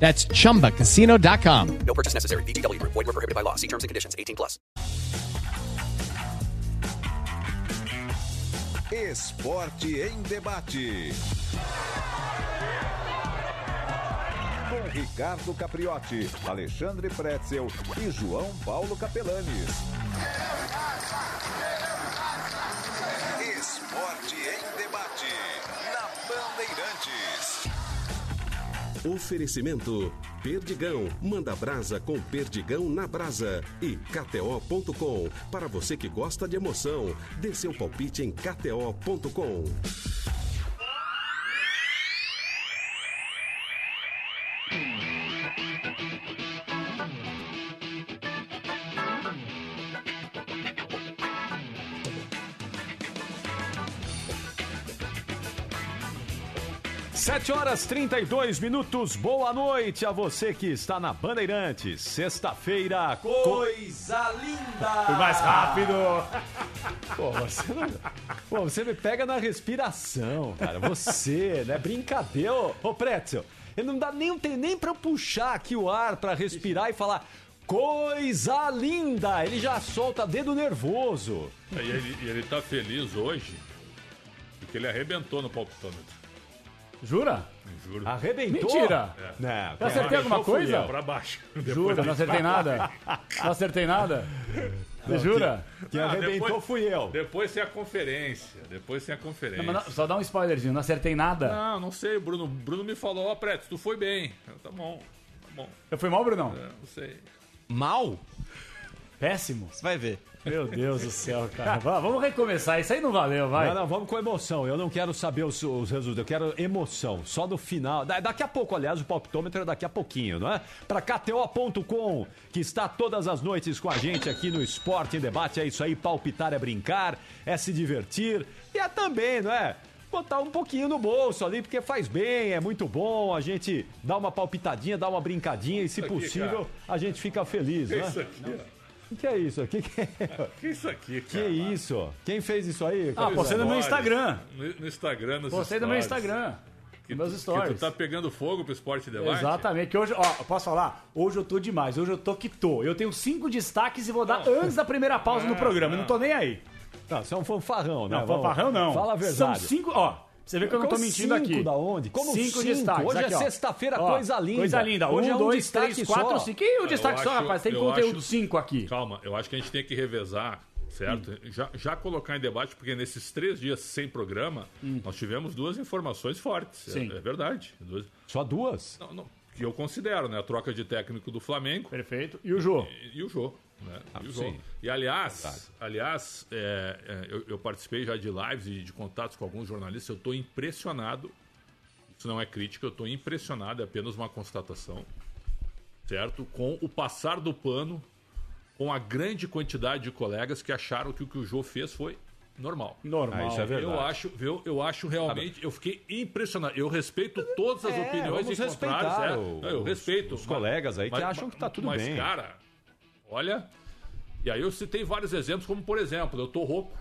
That's chumbacasino.com. No purchase necessary. VGW Group. Void were prohibited by law. See terms and conditions. 18 plus. Esporte em debate. Com Ricardo Capriotti, Alexandre Pretzel e João Paulo Capelanes. Esporte em debate. Na Bandeirantes. Oferecimento Perdigão. Manda brasa com Perdigão na brasa. E KTO.com. Para você que gosta de emoção, dê seu palpite em KTO.com. Sete horas 32 minutos. Boa noite a você que está na Bandeirantes. Sexta-feira. Coisa linda! Fui mais rápido. Pô, você, não... Pô, você me pega na respiração, cara. Você, né? Brincadeira. Ô, ô Pretzel, ele não dá nem, tem nem pra eu puxar aqui o ar pra respirar e falar coisa linda. Ele já solta dedo nervoso. E ele, e ele tá feliz hoje porque ele arrebentou no palpitômetro. Jura? Juro. Arrebentou? Mentira! É. Não, Eu acertei alguma coisa? Pra baixo. Jura? Não acertei nada? Não acertei nada? Você jura? Quem Ah, arrebentou depois- fui eu. Depois tem a conferência. Depois tem a conferência. Não, mas não- só dá um spoilerzinho, não acertei nada. Não, não sei, Bruno. Bruno me falou, ó, Preto, tu foi bem. Eu, Tá bom, tá bom. Eu fui mal, Brunão? É, não sei. Mal? Péssimo. Você vai ver. Meu Deus do céu, cara. Va- Vamos recomeçar. Isso aí não valeu, vai. Não, não, vamos com emoção. Eu não quero saber os, os resultados, eu quero emoção. Só no final. Da- Daqui a pouco, aliás, o palpitômetro é daqui a pouquinho, não é? Para KTO.com, que está todas as noites com a gente aqui no Esporte em Debate. É isso aí, palpitar é brincar, é se divertir e é também, não é? Botar um pouquinho no bolso ali, porque faz bem, é muito bom. A gente dá uma palpitadinha, dá uma brincadinha e, se aqui, possível, a gente fica feliz, né? isso aqui? O que é isso? O que, que é? Que isso aqui, Que cara? isso? Quem fez isso aí? Ah, postei no meu. Instagram. No, no Instagram, nos Postei no meu stories. Instagram. Que, meus tu- stories. que tu tá pegando fogo pro esporte debate? Exatamente. Que hoje, ó, posso falar? Hoje eu tô demais. Hoje eu tô que tô. Eu tenho cinco destaques e vou dar antes da primeira pausa no programa. Eu não tô nem aí. Não, você é um fanfarrão, né? Não, fanfarrão não. Fala a verdade. São cinco, ó. Você vê que eu não tô Como mentindo cinco aqui. da onde? Como cinco? destaques. Hoje é aqui, ó. sexta-feira, coisa linda. Coisa linda. Hoje um, é um dois, destaque três, só. quatro, cinco. E o Eu destaque só, acho- rapaz? Tem eu conteúdo acho- cinco aqui. Calma, eu acho que a gente tem que revezar, certo? Já, já colocar em debate, porque nesses três dias sem programa, nós tivemos duas informações fortes. É- Sim. É, verdade. Duas- Só duas? não, não, que eu considero, né? A troca de técnico do Flamengo Perfeito. E o Jô? e, e o Jô. Né? Ah, e, e aliás, aliás é, é, eu, eu participei já de lives e de contatos com alguns jornalistas, eu estou impressionado. Isso não é crítica, eu estou impressionado, é apenas uma constatação. Certo? Com o passar do pano, com a grande quantidade de colegas que acharam que o que o Jô fez foi normal. Normal. Ah, isso é verdade. Eu acho, eu, eu acho realmente, eu fiquei impressionado. Eu respeito todas as É, opiniões e contrários. é. Não, eu os- respeito. os colegas aí que acham que tá tudo mas, bem. cara, olha. E aí eu citei vários exemplos, como por exemplo, eu tô rouco.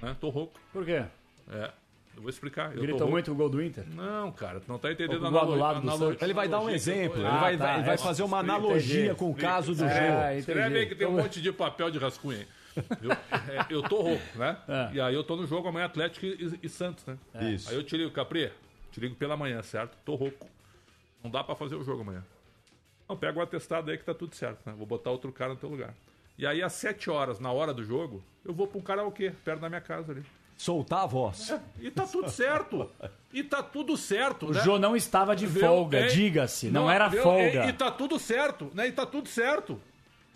Né? Tô rouco. Por quê? É. Eu vou explicar. Eu Gritou rouco. muito o gol do Inter? Não, cara, tu não tá entendendo a do lado analo- lado do analo- Santos. Ele vai dar um analogia que eu tô- exemplo, ele Ah, vai, tá, ele vai é. fazer uma Explica, analogia entendi. com o caso do É, jogo. entendi. Escreve aí que tem um monte de papel de rascunho aí. Viu? É, eu tô rouco, né? É. E aí eu tô no jogo amanhã Atlético e, e Santos, né? Isso. Aí eu te ligo, Capri, te ligo pela manhã, certo? Tô rouco. Não dá pra fazer o jogo amanhã. Não, pega o atestado aí que tá tudo certo, né? Vou botar outro cara no teu lugar. E aí, às 7 horas, na hora do jogo, eu vou pra um karaokê, perto da minha casa ali. Soltar a voz. E tá tudo certo. E tá tudo certo, O né? Jô não estava de folga, É, diga-se. Não, era viu? folga. E, e tá tudo certo, né? E tá tudo certo.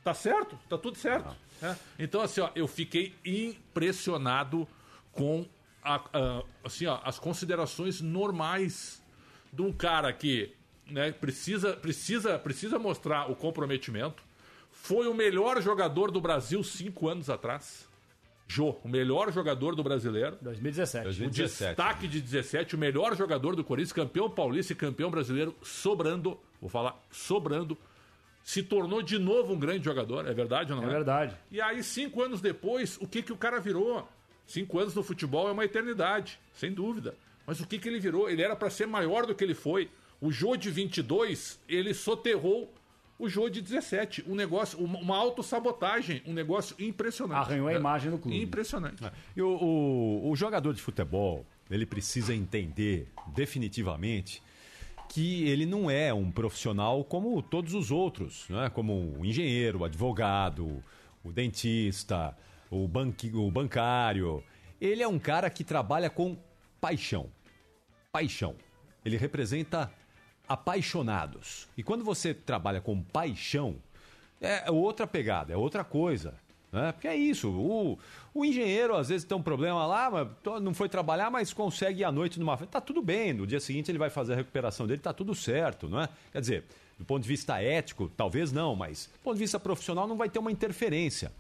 Tá certo? Tá tudo certo. né? Então, assim, ó, eu fiquei impressionado com a- a- assim, ó, as considerações normais de um cara que né, precisa, precisa, precisa mostrar o comprometimento. Foi o melhor jogador do Brasil cinco anos atrás. Jô, o melhor jogador do brasileiro. 2017. O destaque de 17, o melhor jogador do Corinthians, campeão paulista e campeão brasileiro, sobrando, vou falar, sobrando, se tornou de novo um grande jogador, é verdade ou não É é? verdade. E aí, cinco anos depois, o que, que o cara virou? Cinco anos no futebol é uma eternidade, sem dúvida. Mas o que, que ele virou? Ele era para ser maior do que ele foi. O Jô de 22, ele soterrou o Jô de 17. Um negócio, uma, uma autossabotagem, um negócio impressionante. Arranhou a É, imagem do clube. Impressionante. E o, o- o jogador de futebol, ele precisa entender definitivamente que ele não é um profissional como todos os outros, né? como o engenheiro, o advogado, o dentista, o, banqui, o bancário. Ele é um cara que trabalha com paixão. Paixão. Ele representa apaixonados. E quando você trabalha com paixão, é outra pegada, é outra coisa. Né? Porque é isso. O, o engenheiro às vezes tem um problema lá, não foi trabalhar, mas consegue ir à noite numa. Tá tudo bem. No dia seguinte ele vai fazer a recuperação dele, tá tudo certo, não é? Quer dizer, do ponto de vista ético, talvez não, mas do ponto de vista profissional não vai ter uma interferência.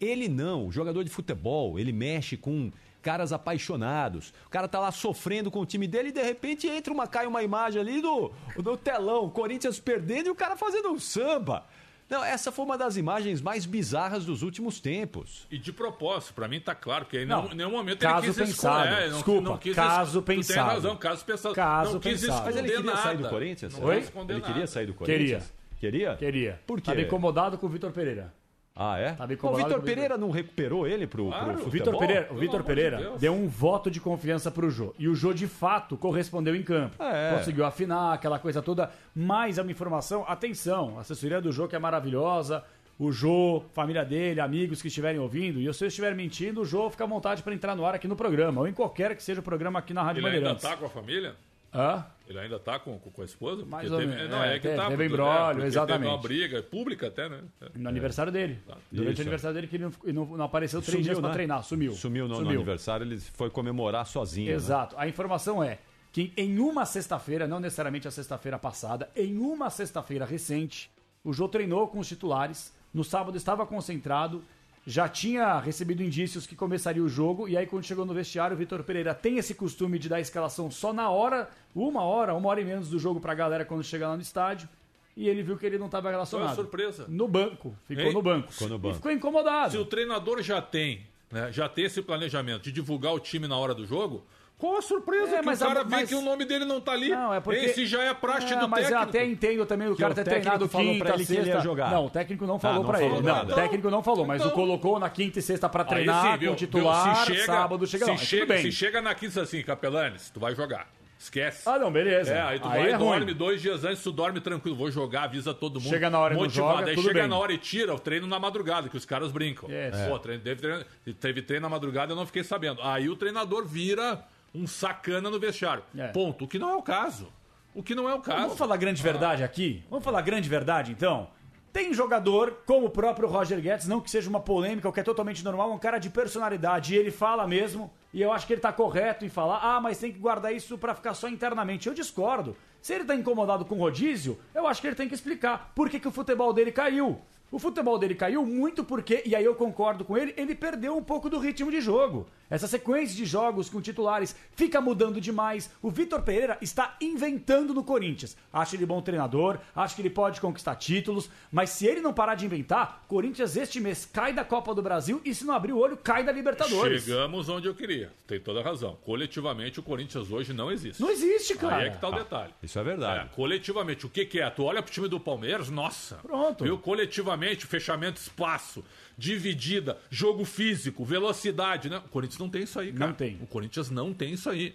Ele não, o jogador de futebol, ele mexe com caras apaixonados. O cara tá lá sofrendo com o time dele e de repente entra uma cai uma imagem ali do, do telão, Corinthians perdendo e o cara fazendo um samba. Não, essa foi uma das imagens mais bizarras dos últimos tempos. E de propósito, pra mim tá claro, porque em Não, nenhum, momento caso ele quis pensado. esconder. é, não- Desculpa, não quis caso es- Tu tem pensado. razão, caso pensado. Caso não quis pensado. Mas ele queria nada. sair do Corinthians? Não Oi? Ele nada. queria sair do Queria. Corinthians? Queria? Queria. Por quê? Tava incomodado com o Vitor Pereira. Ah, é? Tava o Vitor Pereira não recuperou ele pro, Claro. pro futebol? Vitor Pereira, o Vitor de Pereira Deus. deu um voto de confiança pro Jô. E o Jô, de fato, correspondeu em campo. É. Conseguiu afinar aquela coisa toda. Mais uma informação, atenção, a assessoria do Jô que é maravilhosa. O Jô, família dele, amigos que estiverem ouvindo. E se eu estiver mentindo, o Jô fica à vontade para entrar no ar aqui no programa. Ou em qualquer que seja o programa aqui na Rádio Ele ainda Bandeirantes. tá com a família? Hã? Ele ainda tá com, com, a esposa? Mais ou teve, menos. Não, É, é, que teve- tá. teve embrólio, porque exatamente. Teve uma briga pública até, né? No aniversário dele. Durante Isso. o aniversário dele, que ele não, não- não apareceu três Sumiu, dias pra né? treinar. Sumiu. Sumiu no, no aniversário, ele foi comemorar sozinho. né? Exato. A informação é que em uma sexta-feira, não necessariamente a sexta-feira passada, em uma sexta-feira recente, o Jô treinou com os titulares. No sábado estava concentrado, já tinha recebido indícios que começaria o jogo, e aí quando chegou no vestiário, o Vitor Pereira tem esse costume de dar a escalação só na hora, uma hora, uma hora e menos do jogo pra galera quando chega lá no estádio. E ele viu que ele não estava relacionado. A surpresa? No banco. Ficou no banco. Ficou no E banco. ficou incomodado. Se o treinador já tem, né, já tem esse planejamento de divulgar o time na hora do jogo, qual a surpresa É, que mas o cara a- vê mas- que o nome dele não tá ali? Não, é porque. Esse já é a praxe Não, do mas técnico. eu até entendo também o cara ter técnico treinado falou quinta, pra ele que ele ia sexta. jogar. Não, o técnico não falou Ah, não pra falou ele. nada. Não, o técnico não falou, mas Então- o colocou na quinta e sexta pra Aí treinar sim, viu? com o titular, Viu? Se chega- sábado chega se lá. Mas chega, bem. se chega na quinta assim, Capelanes, tu vai jogar. Esquece. Ah, não, beleza. É, aí tu Aí vai é e dorme ruim. dois dias antes, tu dorme tranquilo, vou jogar, avisa todo mundo. Chega na hora e motivado. joga, aí chega bem. na hora e tira o treino na madrugada, que os caras brincam. Yes. Pô, treino, teve, treino, teve treino na madrugada, eu não fiquei sabendo. Aí o treinador vira um sacana no vestiário. É. Ponto. O que não é o caso. O que não é o caso. Vamos falar grande verdade aqui? Vamos falar grande verdade, então? Tem jogador, como o próprio Roger Guedes, não que seja uma polêmica, o que é totalmente normal, um cara de personalidade, e ele fala mesmo, e eu acho que ele tá correto em falar, ah, mas tem que guardar isso pra ficar só internamente. Eu discordo. Se ele tá incomodado com rodízio, eu acho que ele tem que explicar por que, que o futebol dele caiu. O futebol dele caiu muito porque, e aí eu concordo com ele, ele perdeu um pouco do ritmo de jogo. Essa sequência de jogos com titulares fica mudando demais. O Vitor Pereira está inventando no Corinthians. Acho ele bom treinador, acho que ele pode conquistar títulos, mas se ele não parar de inventar, Corinthians este mês cai da Copa do Brasil e se não abrir o olho, cai da Libertadores. Chegamos onde eu queria. Tem toda a razão. Coletivamente, o Corinthians hoje não existe. Não existe, cara. Aí é que tá o detalhe. Isso é verdade. É, coletivamente, o que, que é? Tu olha pro time do Palmeiras, nossa. Pronto. Viu? Coletivamente, fechamento, espaço, dividida, jogo físico, velocidade, né? O Corinthians não tem isso aí, cara. Não tem. O Corinthians não tem isso aí.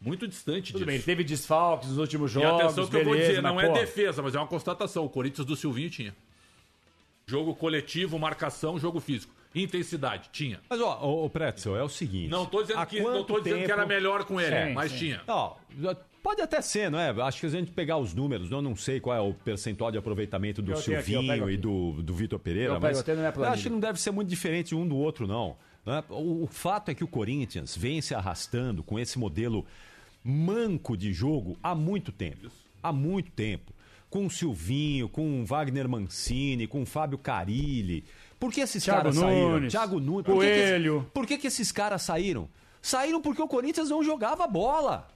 Muito distante Tudo disso. bem, teve desfalques nos últimos E jogos, atenção que eu vou beleza, dizer, não é defesa, mas é uma constatação. O Corinthians do Silvinho tinha. Jogo coletivo, marcação, jogo físico. Intensidade, tinha. Mas, ó, o, o Pretzel, é o seguinte. Não tô dizendo, que, não tô dizendo que tempo- era melhor com ele, Sim, mas sim. tinha. Ó, pode até ser, não é? Acho que se a gente pegar os números, eu não sei qual é o percentual de aproveitamento do Eu aqui, Silvinho pego e aqui. do, do Vitor Pereira, Eu pego, mas eu acho que não deve ser muito diferente um do outro, não. né? O, fato é que o Corinthians vem se arrastando com esse modelo manco de jogo há muito tempo. Há muito tempo. Com o Silvinho, com o Wagner Mancini, com o Fábio Carilli. Por que esses Thiago caras saíram? Nunes, Thiago Nunes. Por que que esses- Coelho. por que, que esses caras saíram? Saíram porque o Corinthians não jogava bola.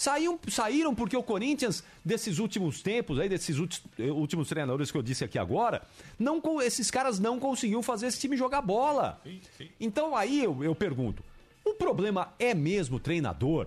Saíram, saíram porque o Corinthians, desses últimos tempos, aí, desses últimos, últimos treinadores que eu disse aqui agora, não, esses caras não conseguiam fazer esse time jogar bola. Então aí eu, eu pergunto: o problema é mesmo o treinador?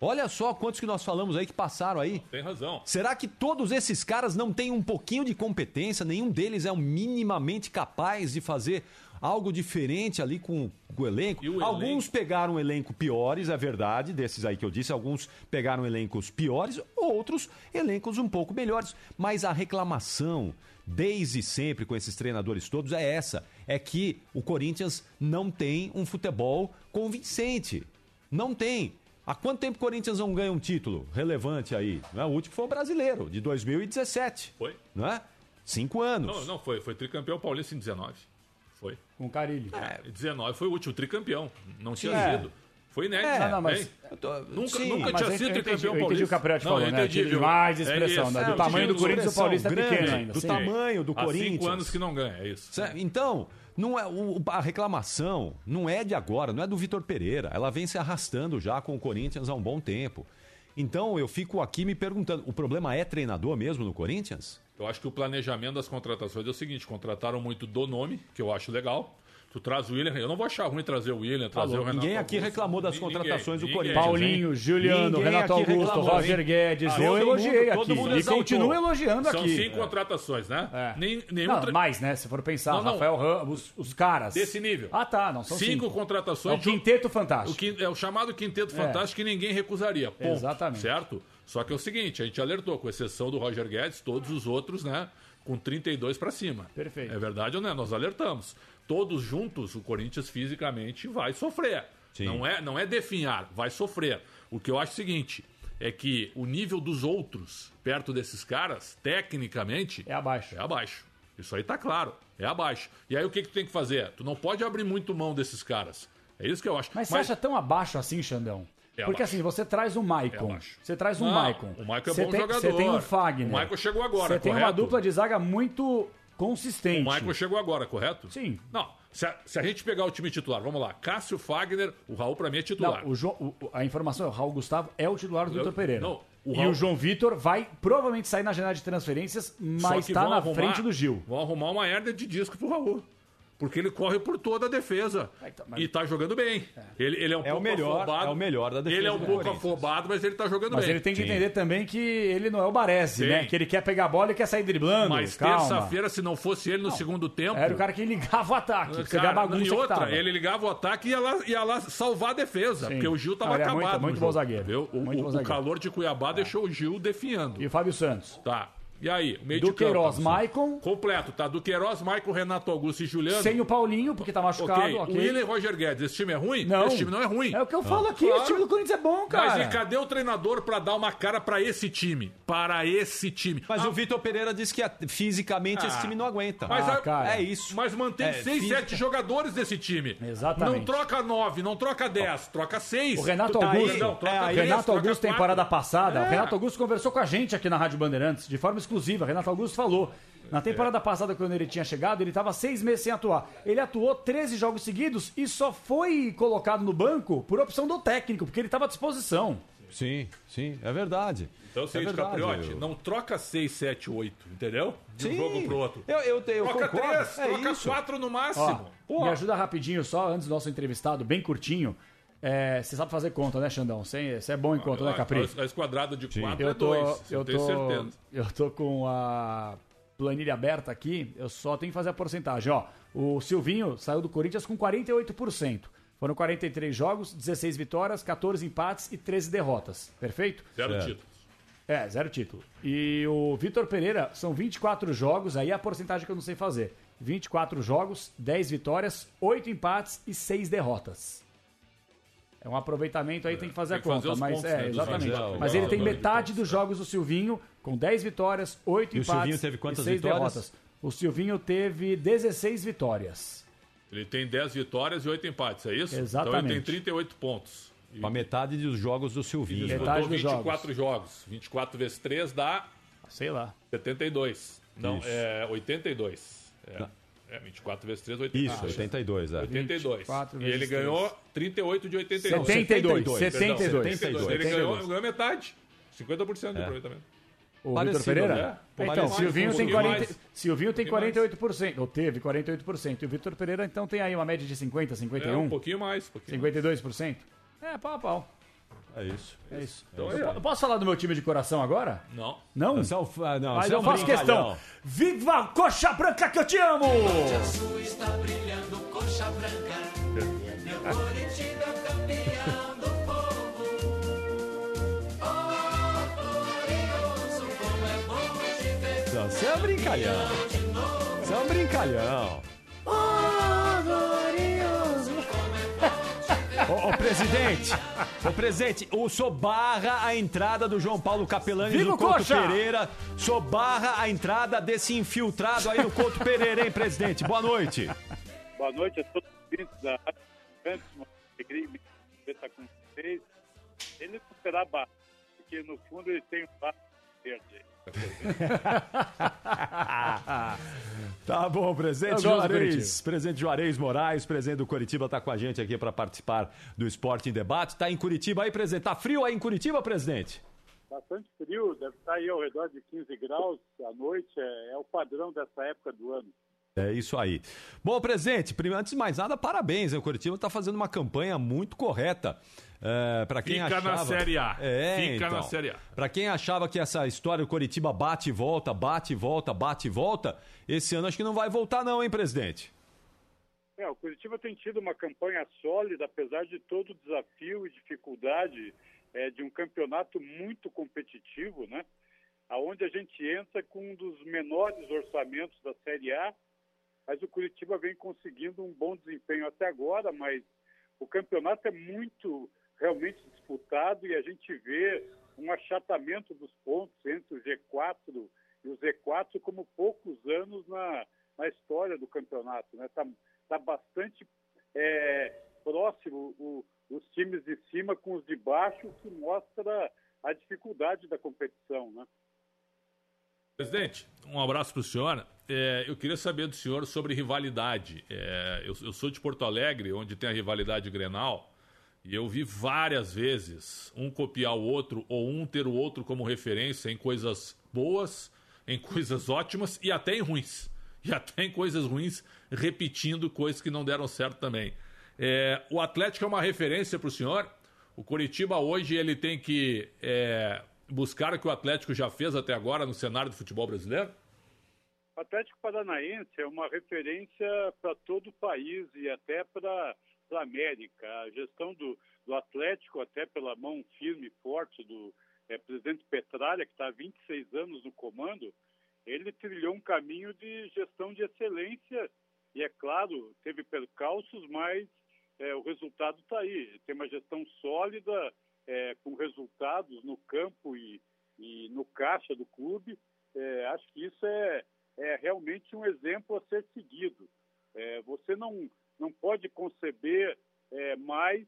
Olha só quantos que nós falamos aí que passaram aí. Tem razão. Será que todos esses caras não têm um pouquinho de competência? Nenhum deles é minimamente capaz de fazer algo diferente ali com, com o elenco? O Alguns pegaram um elenco piores, é verdade, desses aí que eu disse, alguns pegaram elencos piores, outros elencos um pouco melhores. Mas a reclamação, desde sempre com esses treinadores todos, é essa: é que o Corinthians não tem um futebol convincente. Não tem. Há quanto tempo o Corinthians não ganha um título relevante aí? É? O último foi o brasileiro, de 2017. Foi? Não é? Cinco anos. Não, não foi. Foi tricampeão paulista em 19. Foi. Com Carilho. É, 19 foi o último tricampeão. Não tinha É. sido. Foi inédito. É, não, não, mas-? Eu tô- Nunca, Sim, nunca mas tinha eu sido entendi- eu tricampeão entendi paulista. o que a falou, eu né? entendi, De É expressão, isso. né? Do É, tamanho do Corinthians, o Paulista é grande, pequeno ainda. do sim. tamanho do Há Corinthians. cinco anos que não ganha, é isso. Certo? Então, não é o- a reclamação não é de agora, não é do Vitor Pereira. Ela vem se arrastando já com o Corinthians há um bom tempo. Então eu fico aqui me perguntando: o problema é treinador mesmo no Corinthians? Eu acho que o planejamento das contratações é o seguinte: contrataram muito do nome, que eu acho legal. Tu traz o William, eu não vou achar ruim trazer o William, trazer Falou, o Renato ninguém aqui Augusto. reclamou das Ninguém, contratações do ninguém. Corinthians. Paulinho, hein? Juliano, Ninguém Renato aqui Augusto, reclamou, Roger hein? Guedes. Ah, eu elogiei mundo- aqui. mundo e continuo elogiando São aqui. cinco contratações, né? É. Nem, nenhum Não, tre- mais, né? Se for pensar, Não, não. Rafael Ramos, os caras. Desse nível. Ah, tá. Não, são cinco, cinco. contratações. É o quinteto fantástico. O quin- é o chamado quinteto É. fantástico que ninguém recusaria. Ponto. Exatamente. Certo? Só que é o seguinte, a gente alertou, com exceção do Roger Guedes, todos os outros, né, com 32 para cima. Perfeito. É verdade ou não? é? Nós alertamos. Todos juntos, o Corinthians fisicamente vai sofrer. Sim. Não é, não é definhar, vai sofrer. O que eu acho é o seguinte, é que o nível dos outros, perto desses caras, tecnicamente, É abaixo. é abaixo. Isso aí tá claro. É abaixo. E aí o que, que tu tem que fazer? Tu não pode abrir muito mão desses caras. É isso que eu acho. Mas você acha tão abaixo assim, Xandão? É Porque abaixo. assim, você traz o Maicon. É abaixo. você traz um Não, Maicon. o Maicon é você bom tem, jogador. Você tem um Fagner. O Maicon chegou agora, Você tem uma dupla de zaga muito O consistente. Michael chegou agora, correto? Sim. Não, se a, se a gente pegar o time titular, vamos lá. Cássio Fagner, o Raul pra mim é titular. Não, o João- o- a informação é o Raul Gustavo é o titular do Vitor Pereira. não, o E Raul- o João Vitor vai provavelmente sair na janela de transferências, mas está na arrumar- frente do Gil. Vão arrumar uma herda de disco pro Raul. Porque ele corre por toda a defesa. E tá jogando bem. Ele, ele é um É o pouco melhor- afobado. é o melhor da defesa Ele é um pouco afobado, mas ele tá jogando Mas bem. ele tem que Sim. entender também que ele não é o Baresi, né? Que ele quer pegar a bola e quer sair driblando. Mas terça-feira, se não fosse ele no segundo tempo. Era o cara que ligava o ataque. pra Você vê a Cara, bagunça e outra, ele ligava o ataque e ia lá, ia lá salvar a defesa, Sim. porque o Gil tava Ele é muito- acabado. no muito bom zagueiro. O, Muito o- bom o zagueiro. calor de Cuiabá deixou o Gil definhando. E o Fábio Santos. Tá. E aí, o meio Do de campo. Queiroz, Maicon. Completo, tá? Do Queiroz, Maicon, Renato Augusto e Juliano. Sem o Paulinho, porque tá machucado. Ok. ok. O Willian e Roger Guedes, esse time é ruim? Não. Esse time não é ruim. É o que eu falo aqui. Claro. Esse time do Corinthians é bom, cara. Mas e cadê o treinador pra dar uma cara pra esse time? Para esse time. Mas Ah, o Vitor Pereira disse que ah, fisicamente esse Ah. time não aguenta. Mas, Ah, a- cara. é isso. mas mantém É, seis, física. sete jogadores desse time. Exatamente. Não troca nove, não troca dez, troca seis. O Renato Tu tá Augusto, aí, não, troca é, Renato troca Augusto, quatro. temporada passada, É. o Renato Augusto conversou com a gente aqui na Rádio Bandeirantes, de forma exclusiva. O Renato Augusto falou. Na temporada passada, quando ele tinha chegado, ele estava seis meses sem atuar. Ele atuou 13 jogos seguidos e só foi colocado no banco por opção do técnico, porque ele estava à disposição. Sim, sim, é verdade. Então, é o é verdade. Capriotti, eu- não troca 6, 7, 8, entendeu? De um Sim. jogo pro outro. Eu, eu, eu troca concordo. 3, é troca isso. 4 no Ó, máximo. Pô, me ajuda rapidinho só, antes do nosso entrevistado, bem curtinho. É, você sabe fazer conta, né, Xandão? Você você é bom em conta, né, Capri? A esquadrada de 4 é Eu tô, 2, eu, tenho tô, certeza. eu tô com a planilha aberta aqui, eu só tenho que fazer a porcentagem. Ó, o Silvinho saiu do Corinthians com 48%. Foram 43 jogos, 16 vitórias, 14 empates e 13 derrotas. Perfeito? Zero Certo. títulos. É, zero título. E o Vitor Pereira são 24 jogos, aí é a porcentagem que eu não sei fazer. 24 jogos, 10 vitórias, 8 empates e 6 derrotas. É um aproveitamento aí, tem que fazer tem que a fazer conta. os mas pontos, é, né, exatamente. jogos. Mas ele tem metade dos jogos do Silvinho, com 10 vitórias, 8 E o empates Silvinho teve quantas e 6 vitórias? derrotas. O Silvinho teve 16 vitórias. Ele tem 10 vitórias e 8 empates, é isso? Então Exatamente. ele tem 38 pontos. Com a metade dos jogos do Silvinho. Ele Metade dos 24 jogos. 24 vezes 3 dá Sei lá. 72. Não, Isso. é 82. É, é 24 vezes 3, 82. Isso, 82, é. 82. 24 E ele ganhou 38 de 82. 72. Perdão, 72. 72. Ele ganhou, ganhou metade. 50% de aproveitamento. O Parecido, Vitor Pereira? né? Então, Parecido, Silvinho tem, pouquinho 40, mais. Silvinho tem Um pouquinho 48%, ou teve 48%. E o Vitor Pereira, então, tem aí uma média de 50, É, 51, um pouquinho mais. Um pouquinho 52%. É, pau a pau. É isso. É isso. Então, eu, é. po- posso falar do meu time de coração agora? Não. Não? É um, ah, não, Mas é eu um faço questão. Viva a coxa branca que eu te amo! está brilhando coxa branca. Meu Coritiba é campeão do povo. Oh, glorioso, como é bom te ver. Não, Você é um brincalhão. Você é um brincalhão. Ô, ô, presidente, ô presidente, o senhor barra a entrada do João Paulo Capelani Viva do Couto Coxa! Pereira. O senhor barra a entrada desse infiltrado aí no Couto Pereira, hein, presidente? Boa noite. Boa noite a todos os ouvintes da Rádio uma alegria estar com vocês. Ele não será baixo, porque no fundo ele tem um baixo verde. Tá bom, do Juarez, presidente Juarez Moraes, presidente do Curitiba, tá com a gente aqui para participar do Esporte em Debate. Tá em Curitiba aí, presidente? Tá frio aí em Curitiba, presidente? Bastante frio, deve estar aí ao redor de 15 graus à noite, é, é o padrão dessa época do ano. É isso aí. Bom, presidente, primeiro, antes de mais nada, parabéns. hein? O Curitiba está fazendo uma campanha muito correta. É, para quem Fica achava... na Série A. É, Fica então. na Série A. Para quem achava que essa história do Curitiba bate e volta, bate e volta, bate e volta, esse ano acho que não vai voltar não, hein, presidente? É, o Curitiba tem tido uma campanha sólida, apesar de todo o desafio e dificuldade é, de um campeonato muito competitivo, né? Aonde a gente entra com um dos menores orçamentos da Série A, mas o Curitiba vem conseguindo um bom desempenho até agora, mas o campeonato é muito realmente disputado e a gente vê um achatamento dos pontos entre o G4 e o Z4 como poucos anos na, na história do campeonato. Está né? Tá- tá bastante é, próximo o- os times de cima com os de baixo, que mostra a dificuldade da competição. Né? Presidente, um abraço para o senhor. É, eu queria saber do senhor sobre rivalidade. É, eu, eu sou de Porto Alegre, onde tem a rivalidade Grenal, e eu vi várias vezes um copiar o outro ou um ter o outro como referência em coisas boas, em coisas ótimas e até em ruins. E até em coisas ruins, repetindo coisas que não deram certo também. É, o Atlético é uma referência para o senhor. O Curitiba hoje ele tem que é, buscar o que o Atlético já fez até agora no cenário do futebol brasileiro? O Atlético Paranaense é uma referência para todo o país e até para a América. A gestão do, do Atlético, até pela mão firme e forte do eh, presidente Petralha, que está há 26 anos no comando, ele trilhou um caminho de gestão de excelência e, é claro, teve percalços, mas eh, o resultado está aí. Tem uma gestão sólida, eh, com resultados no campo e, e no caixa do clube. Eh, acho que isso é, é realmente um exemplo a ser seguido. É, você não, não pode conceber é, mais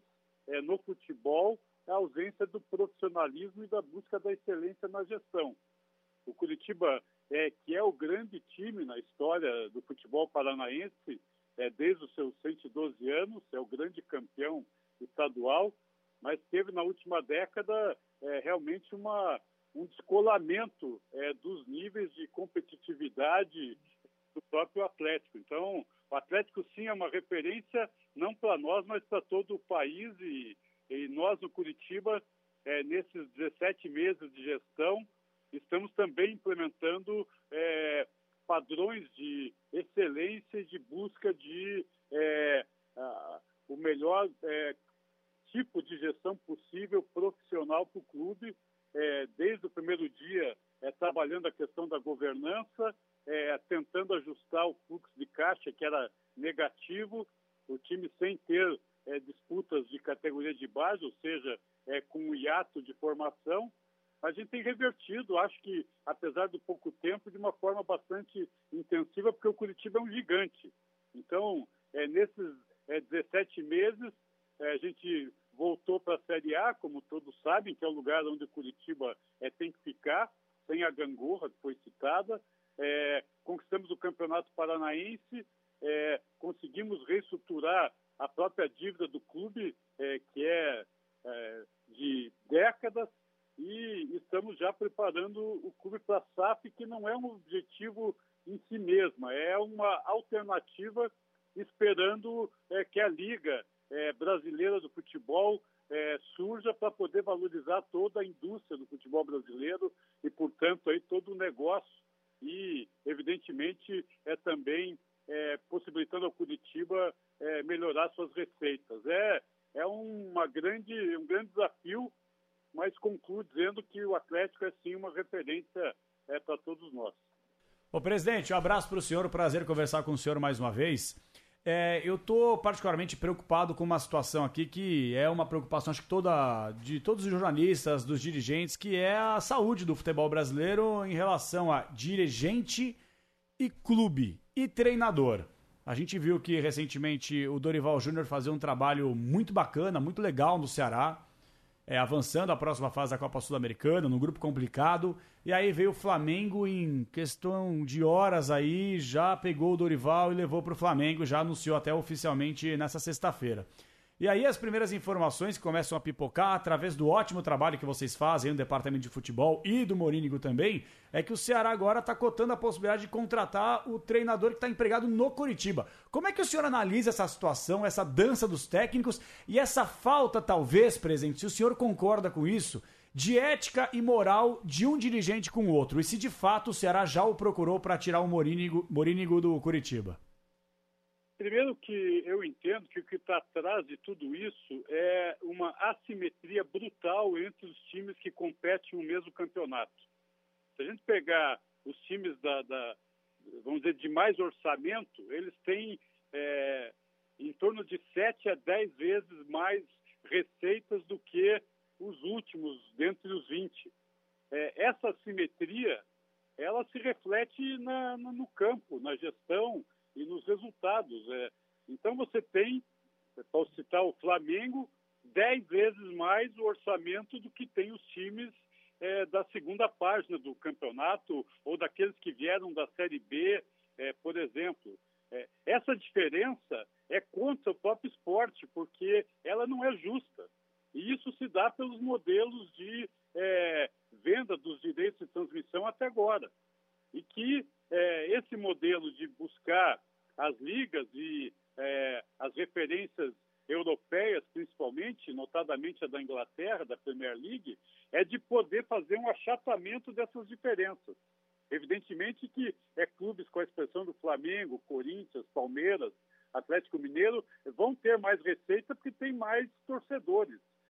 é, no futebol a ausência do profissionalismo e da busca da excelência na gestão. O Curitiba, é, que é o grande time na história do futebol paranaense, é, desde os seus 112 anos, é o grande campeão estadual, mas teve na última década é, realmente uma, um descolamento é, dos níveis de competitividade do próprio Atlético. Então, o Atlético sim é uma referência, não para nós, mas para todo o país. E, e nós, no Curitiba, é, nesses 17 meses de gestão, estamos também implementando é, padrões de excelência e de busca de é, a, o melhor é, tipo de gestão possível profissional para o clube, é, desde o primeiro dia é, trabalhando a questão da governança, é, tentando ajustar o fluxo de caixa, que era negativo, o time sem ter é, disputas de categoria de base, ou seja, é, com um hiato de formação, a gente tem revertido, acho que, apesar do pouco tempo, de uma forma bastante intensiva, porque o Curitiba é um gigante. Então, é, nesses é, 17 meses, é, a gente voltou para a Série A, como todos sabem, que é o lugar onde o Curitiba é, tem que ficar, sem a gangorra que foi citada. É, conquistamos o Campeonato Paranaense, é, conseguimos reestruturar a própria dívida do clube, é, que é, é, de décadas, e estamos já preparando o clube para a SAF, que não é um objetivo em si mesma, é uma alternativa esperando é, que a Liga é, Brasileira do Futebol é, surja para poder valorizar toda a indústria do futebol brasileiro e, portanto, aí todo o negócio e, evidentemente, é também é, possibilitando ao Curitiba é, melhorar suas receitas. É, é uma grande, um grande desafio, mas concluo dizendo que o Atlético é sim uma referência é, para todos nós. Ô, presidente, um abraço para o senhor, prazer conversar com o senhor mais uma vez. É, eu estou particularmente preocupado com uma situação aqui que é uma preocupação, acho que toda de todos os jornalistas, dos dirigentes, que é a saúde do futebol brasileiro em relação a dirigente e clube e treinador. A gente viu que recentemente o Dorival Júnior fazia um trabalho muito bacana, muito legal no Ceará, é, avançando a próxima fase da Copa Sul-Americana, num grupo complicado. E aí veio o Flamengo em questão de horas aí, já pegou o Dorival e levou para o Flamengo, já anunciou até oficialmente nessa sexta-feira. E aí as primeiras informações começam a pipocar através do ótimo trabalho que vocês fazem no departamento de futebol e do Morínigo também, é que o Ceará agora está cotando a possibilidade de contratar o treinador que está empregado no Coritiba. Como é que o senhor analisa essa situação, essa dança dos técnicos e essa falta, talvez, presente, se o senhor concorda com isso, de ética e moral de um dirigente com o outro? E se de fato o Ceará já o procurou para tirar o Morínigo, Morínigo do Curitiba? Primeiro que eu entendo que o que está atrás de tudo isso é uma assimetria brutal entre os times que competem no mesmo campeonato. Se a gente pegar os times da, da vamos dizer, de mais orçamento, eles têm é, em torno de 7 a 10 vezes mais receitas do que os últimos, dentre os 20. É, essa assimetria, ela se reflete na, no campo, na gestão, e nos resultados. É. Então você tem, para citar o Flamengo, dez vezes mais o orçamento do que tem os times é, da segunda página do campeonato ou daqueles que vieram da Série B, é, por exemplo. É, essa diferença é contra o próprio esporte, porque ela não é justa. E isso se dá pelos modelos de é, venda dos direitos de transmissão até agora. E que é, esse modelo de buscar as ligas e é, as referências europeias, principalmente, notadamente a da Inglaterra, da Premier League, é de poder fazer um achatamento dessas diferenças. Evidentemente que é clubes com a expressão do Flamengo, Corinthians, Palmeiras, Atlético Mineiro vão ter mais receita porque tem mais torcedores.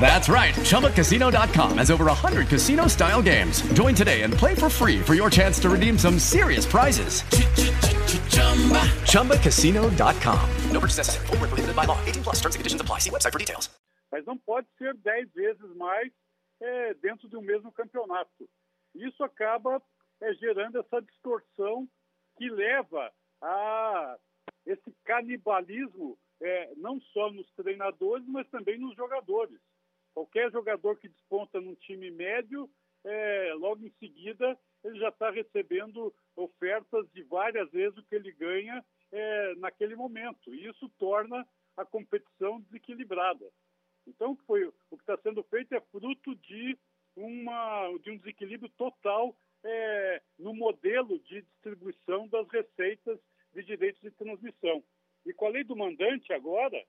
That's right. ChumbaCasino.com has over 100 casino style games. Join today and play for free for your chance to redeem some serious prizes. ChumbaCasino.com. No purchase necessary. Were prohibited by law. 18 plus. Terms and conditions apply. See website for details. Mas não pode ser 10 vezes mais é, dentro de um mesmo campeonato. Isso acaba é, gerando essa distorção que leva a esse canibalismo é, não só nos treinadores, mas também nos jogadores. Qualquer jogador que desponta num time médio, é, logo em seguida, ele já está recebendo ofertas de várias vezes o que ele ganha é, naquele momento. E isso torna a competição desequilibrada. Então, foi, o que está sendo feito é fruto de, uma, de um desequilíbrio total é, no modelo de distribuição das receitas de direitos de transmissão. E com a lei do mandante agora,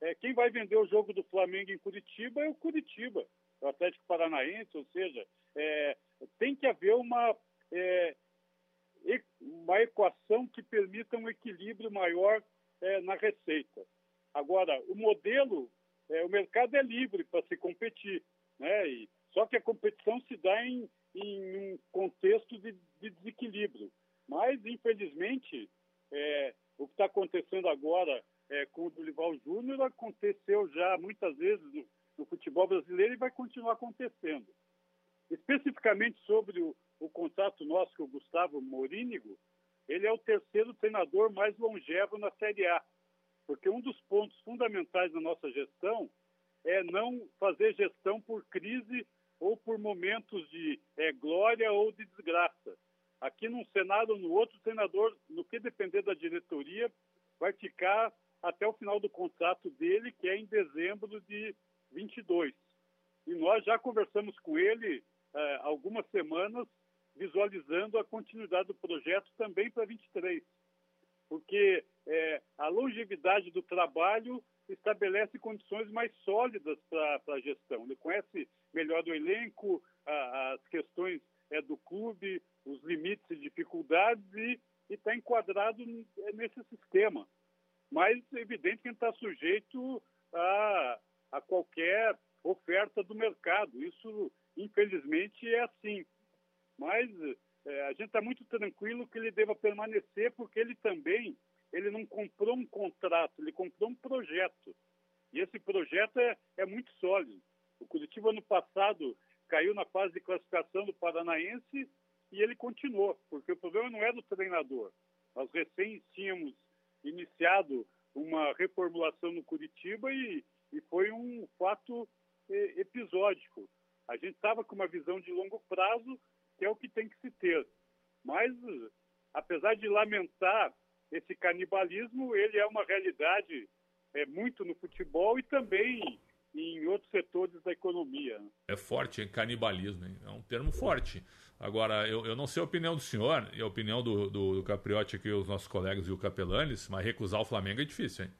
é, quem vai vender o jogo do Flamengo em Curitiba é o Curitiba, o Atlético Paranaense, ou seja, é, tem que haver uma, é, uma equação que permita um equilíbrio maior é, na receita. Agora, o modelo, é, o mercado é livre para se competir, né? E, só que a competição se dá em, em um contexto de, de desequilíbrio. Mas, infelizmente, é, o que está acontecendo agora é, com o Dorival Júnior aconteceu já muitas vezes no, no futebol brasileiro e vai continuar acontecendo. Especificamente sobre o, o contrato nosso com o Gustavo Morínigo, ele é o terceiro treinador mais longevo na Série A, porque um dos pontos fundamentais da nossa gestão é não fazer gestão por crise ou por momentos de é, glória ou de desgraça. Aqui num Senado ou no outro, o treinador, no que depender da diretoria, vai ficar até o final do contrato dele, que é em dezembro de 22. E nós já conversamos com ele eh, algumas semanas, visualizando a continuidade do projeto também para 23. Porque eh, a longevidade do trabalho estabelece condições mais sólidas para a gestão. Ele conhece melhor o elenco, a- as questões eh, do clube, os limites e dificuldades e está enquadrado eh, nesse sistema. Mas é evidente que está sujeito a, a qualquer oferta do mercado. Isso, infelizmente, é assim. Mas eh, a gente está muito tranquilo que ele deva permanecer, porque ele também ele não comprou um contrato, ele comprou um projeto. E esse projeto é, é muito sólido. O Curitiba, no passado, caiu na fase de classificação do Paranaense e ele continuou, porque o problema não era o treinador. Nós recém tínhamos iniciado uma reformulação no Curitiba e, e foi um fato episódico. A gente estava com uma visão de longo prazo, que é o que tem que se ter. Mas, apesar de lamentar esse canibalismo, ele é uma realidade é, muito no futebol e também em outros setores da economia. É forte, hein? Canibalismo, hein? É um termo forte. Agora, eu, eu não sei a opinião do senhor e a opinião do, do, do Capriotti aqui, os nossos colegas e o Capelanes, mas recusar o Flamengo é difícil, hein?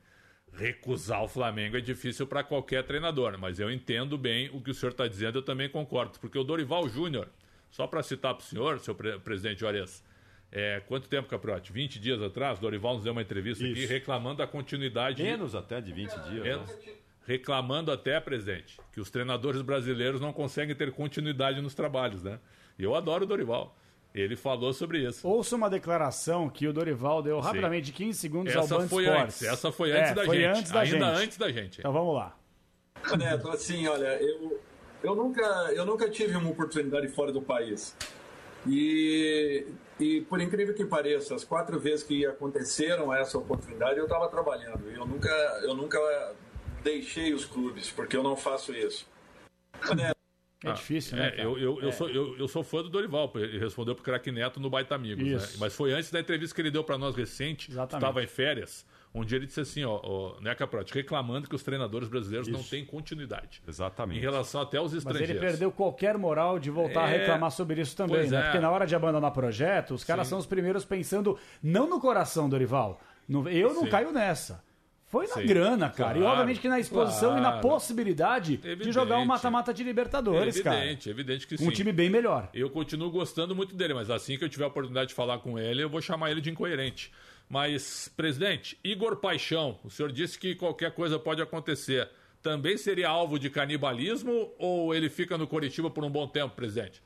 Recusar o Flamengo é difícil para qualquer treinador, mas eu entendo bem o que o senhor está dizendo, eu também concordo, porque o Dorival Júnior, só para citar para o senhor, seu pre- presidente Juarez, é, quanto tempo, Capriotti? 20 dias atrás, Dorival nos deu uma entrevista aqui Isso. reclamando da continuidade. Menos até de 20 dias. Menos. né? Reclamando até, presidente, que os treinadores brasileiros não conseguem ter continuidade nos trabalhos, né? E eu adoro o Dorival. Ele falou sobre isso. Ouça uma declaração que o Dorival deu Sim. rapidamente de 15 segundos Essa ao Band foi Sports. antes, essa foi antes É, da foi gente, antes da ainda gente. antes da gente. Então vamos lá. Neto, assim, olha, eu, eu, nunca, eu nunca tive uma oportunidade fora do país. E, e por incrível que pareça, as quatro vezes que aconteceram essa oportunidade, eu estava trabalhando. Eu nunca, eu nunca deixei os clubes, porque eu não faço isso. É difícil, Ah, né? é, eu, eu, eu É. sou, eu, eu sou fã do Dorival, ele respondeu pro Craque Neto no Baita Amigos. Né? Mas foi antes da entrevista que ele deu para nós recente, estava em férias, onde ele disse assim, ó, ó né, Caprotti, reclamando que os treinadores brasileiros não Isso. têm continuidade. Exatamente. Em relação até aos Mas estrangeiros. ele perdeu qualquer moral de voltar a É, reclamar sobre isso também, pois né? é. Porque na hora de abandonar projeto, os caras Sim. são os primeiros pensando não no coração, Dorival. No- eu não Sim. caio nessa. Foi na Sim. grana, cara. e Claro, obviamente que na exposição e na claro. possibilidade de Evidente. jogar um mata-mata de Libertadores, é cara. evidente, evidente que Um sim. time bem melhor. Eu continuo gostando muito dele, mas assim que eu tiver a oportunidade de falar com ele, eu vou chamar ele de incoerente. Mas, presidente, Igor Paixão, o senhor disse que qualquer coisa pode acontecer. Também seria alvo de canibalismo ou ele fica no Coritiba por um bom tempo, presidente?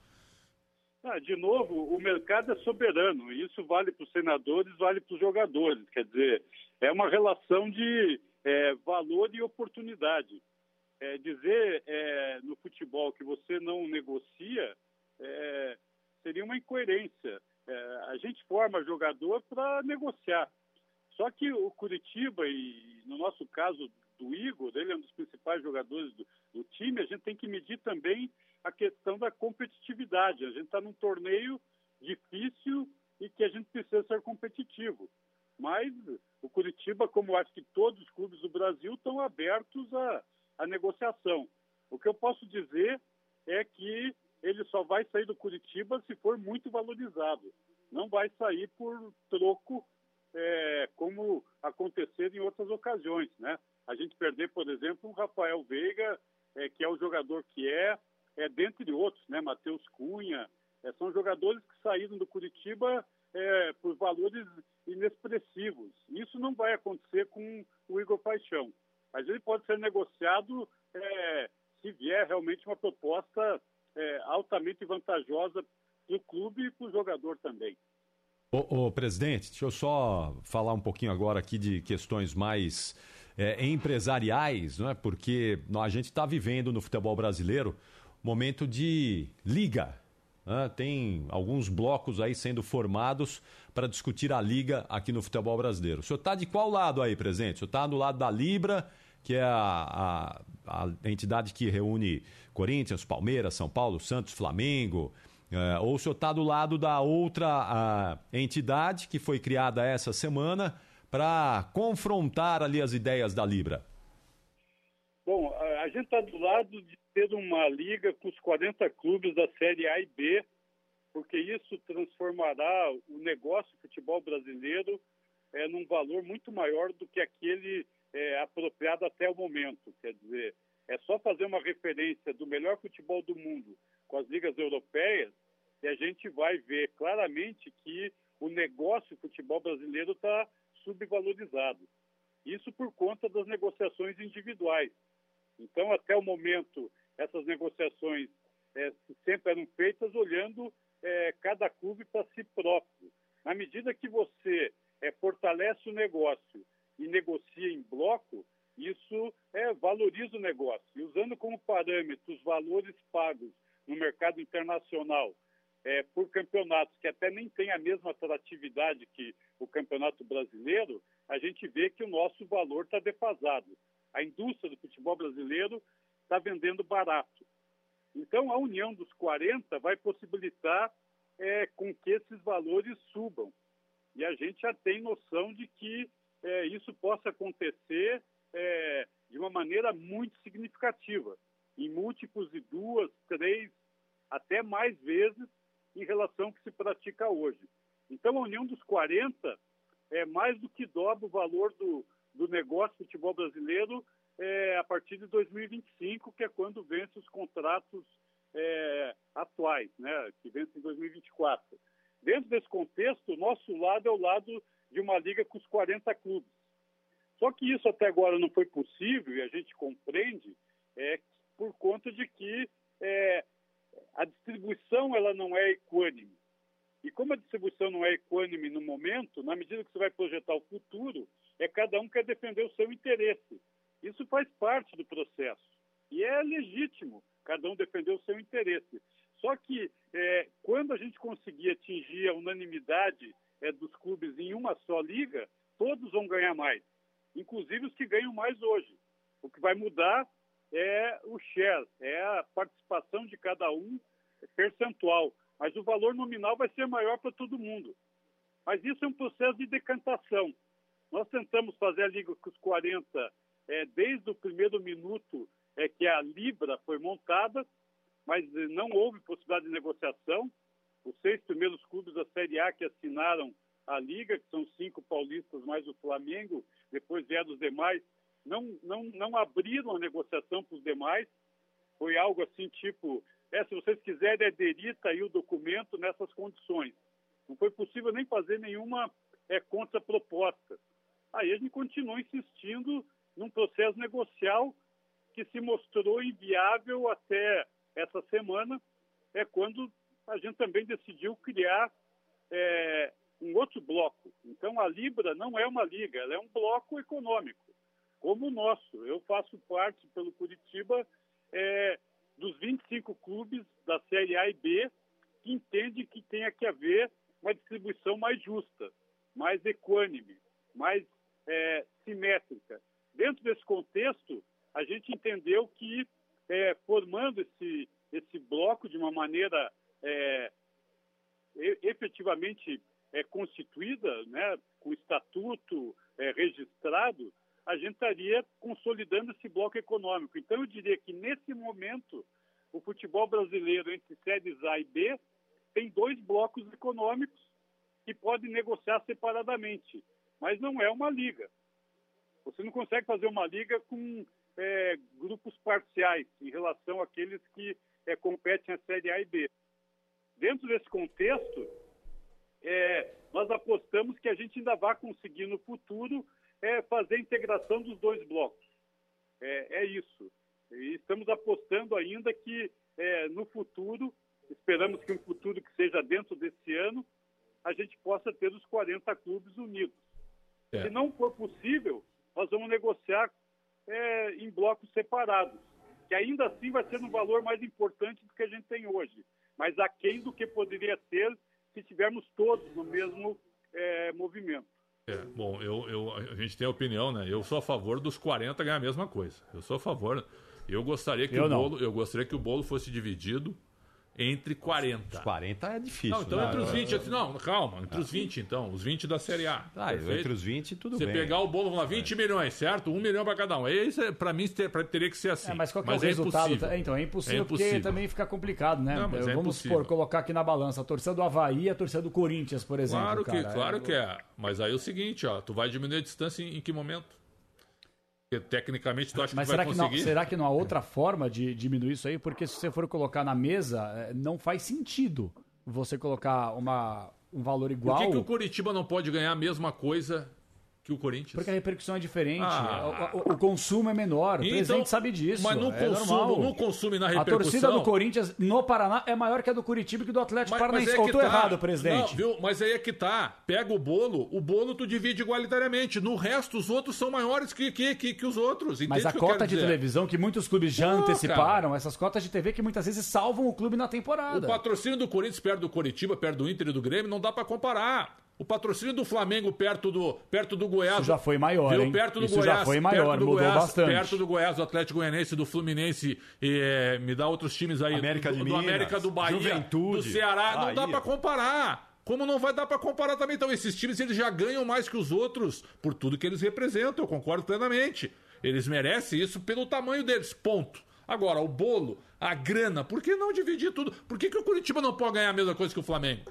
Ah, de novo, o mercado é soberano. e Isso vale para os senadores, vale para os jogadores. Quer dizer, é uma relação de é, valor e oportunidade. É, dizer é, no futebol que você não negocia é, seria uma incoerência. É, a gente forma jogador para negociar. Só que o Curitiba, e no nosso caso do Igor, ele é um dos principais jogadores do, do time, a gente tem que medir também a questão da competitividade. A gente está num torneio difícil e que a gente precisa ser competitivo. Mas o Curitiba, como acho que todos os clubes do Brasil, estão abertos à, à negociação. O que eu posso dizer é que ele só vai sair do Curitiba se for muito valorizado. Não vai sair por troco, é, como aconteceu em outras ocasiões. Né? A gente perder, por exemplo, um Rafael Veiga, é, que é o jogador que é, é dentre outros, né? Matheus Cunha. É, são jogadores que saíram do Curitiba é, por valores inexpressivos. Isso não vai acontecer com o Igor Paixão. Mas ele pode ser negociado é, se vier realmente uma proposta é, altamente vantajosa para o clube e para o jogador também. Ô, ô, presidente, deixa eu só falar um pouquinho agora aqui de questões mais é, empresariais, não é? Porque a gente está vivendo no futebol brasileiro momento de liga. Tem alguns blocos aí sendo formados para discutir a liga aqui no futebol brasileiro. O senhor está de qual lado aí, presidente? O senhor está do lado da Libra, que é a, a, a entidade que reúne Corinthians, Palmeiras, São Paulo, Santos, Flamengo. É, ou o senhor está do lado da outra entidade que foi criada essa semana para confrontar ali as ideias da Libra? Bom, a, gente está do lado de ter uma liga com os 40 clubes da Série A e B, porque isso transformará o negócio futebol brasileiro é, num valor muito maior do que aquele é, apropriado até o momento. Quer dizer, é só fazer uma referência do melhor futebol do mundo com as ligas europeias e a gente vai ver claramente que o negócio futebol brasileiro está subvalorizado. Isso por conta das negociações individuais. Então, até o momento, essas negociações é, sempre eram feitas olhando é, cada clube para si próprio. Na medida que você é, fortalece o negócio e negocia em bloco, isso valoriza o negócio. E usando como parâmetro os valores pagos no mercado internacional por campeonatos que até nem têm a mesma atratividade que o campeonato brasileiro, a gente vê que o nosso valor está defasado. A indústria do futebol brasileiro está vendendo barato. Então, a união dos 40 vai possibilitar é, com que esses valores subam. E a gente já tem noção de que é, isso possa acontecer é, de uma maneira muito significativa, em múltiplos de duas, três, até mais vezes em relação ao que se pratica hoje. Então, a união dos 40 é mais do que dobra o valor do, do negócio futebol brasileiro é, a partir de 2025, que é quando vence os contratos é, atuais, né, que vence em 2024. Dentro desse contexto, o nosso lado é o lado de uma liga com os 40 clubes. Só que isso até agora não foi possível, e a gente compreende, é, por conta de que é, a distribuição ela não é equânime. E como a distribuição não é equânime no momento, na medida que você vai projetar o futuro, é cada um quer defender o seu interesse. Isso faz parte do processo. E é legítimo cada um defender o seu interesse. Só que é, quando a gente conseguir atingir a unanimidade é, dos clubes em uma só liga, todos vão ganhar mais, inclusive os que ganham mais hoje. O que vai mudar é o share, é a participação de cada um percentual, mas o valor nominal vai ser maior para todo mundo. Mas isso é um processo de decantação. Nós tentamos fazer a Liga com os 40 é, desde o primeiro minuto é, que a Libra foi montada, mas não houve possibilidade de negociação. Os seis primeiros clubes da Série A que assinaram a Liga, que são cinco paulistas mais o Flamengo, depois vieram os demais, não, não, não abriram a negociação para os demais. Foi algo assim, tipo, é, se vocês quiserem aderir, está aí o documento nessas condições. Não foi possível nem fazer nenhuma é, contraproposta. Aí a gente continuou insistindo num processo negocial que se mostrou inviável até essa semana, é quando a gente também decidiu criar é, um outro bloco. Então, a Libra não é uma liga, ela é um bloco econômico, como o nosso. Eu faço parte, pelo Curitiba, é, dos 25 clubes da Série A e B que entende que tenha que haver uma distribuição mais justa, mais equânime, mais é, simétrica. Dentro desse contexto, a gente entendeu que é, formando esse, esse bloco de uma maneira é, efetivamente é, constituída, né, com estatuto é, registrado, a gente estaria consolidando esse bloco econômico. Então, eu diria que nesse momento, o futebol brasileiro entre séries A e B tem dois blocos econômicos que podem negociar separadamente, mas não é uma liga. Você não consegue fazer uma liga com é, grupos parciais em relação àqueles que é, competem a Série A e B. Dentro desse contexto, é, nós apostamos que a gente ainda vai conseguir no futuro é, fazer a integração dos dois blocos. É, é isso. E estamos apostando ainda que é, no futuro, esperamos que um futuro que seja dentro desse ano, a gente possa ter os 40 clubes unidos. É. Se não for possível, nós vamos negociar é, em blocos separados, que ainda assim vai ser um valor mais importante do que a gente tem hoje, mas aquém do que poderia ser se tivermos todos no mesmo é, movimento. É, bom, eu, eu, a gente tem a opinião, né? Eu sou a favor dos 40 ganhar a mesma coisa. Eu sou a favor. Eu gostaria que Eu o não. bolo, eu gostaria que o bolo fosse dividido entre 40. 40 é difícil. Não, então né? entre os 20, assim, não, calma, entre os 20 então, os 20 da Série A. Ah, entre os 20 tudo Você bem. pegar o bolo, vamos lá, 20 milhões, certo? 1 milhão pra cada um. Isso, é, pra mim, teria que ser assim. É, mas qual que é o resultado? impossível. É, então, é impossível, É porque impossível. também fica complicado, né? Não, mas é Vamos impossível. supor, colocar aqui na balança a torcida do Havaí e a torcida do Corinthians, por exemplo. Claro que, cara. claro que é. Mas aí é o seguinte, ó, tu vai diminuir a distância em, em que momento? Porque tecnicamente tu acha Mas que será vai que, não, conseguir? será que não há outra forma de diminuir isso aí? Porque se você for colocar na mesa, eh, não faz sentido você colocar uma, um valor Por igual. que, que o Curitiba não pode ganhar a mesma coisa que o Corinthians? Porque a repercussão é diferente, Ah. o, o- o consumo é menor, o Então, presidente sabe disso. mas no é consumo- normal. no consumo e na A repercussão- torcida do Corinthians no Paraná é maior que a do Curitiba e que do Atlético Paranaense. é Ou tô tá. errado, presidente? Não, viu? Mas aí é que tá. Pega o bolo, o bolo tu divide igualitariamente. No resto, os outros são maiores que, que, que, que os outros. Entende Mas a o cota de dizer? televisão que muitos clubes já Pô, anteciparam, essas cotas de TV que muitas vezes salvam o clube na O temporada. patrocínio do Corinthians perto do Coritiba, perto do Inter e do Grêmio, não dá pra comparar. O patrocínio do Flamengo perto do, perto do Goiás. Isso já foi maior, viu? hein? Perto do Isso já Goiás. foi maior, do mudou Goiás, bastante. Perto do Goiás, do Atlético Goianense, do Fluminense, e, é, me dá outros times aí. América do, de do Minas, América do Bahia, Juventude, do Ceará. Não dá Bahia. pra comparar. Como não vai dar pra comparar também? Então, esses times eles já ganham mais que os outros por tudo que eles representam. Eu concordo plenamente. Eles merecem isso pelo tamanho deles. Ponto. Agora, o bolo, a grana, por que não dividir tudo? Por que, que o Curitiba não pode ganhar a mesma coisa que o Flamengo?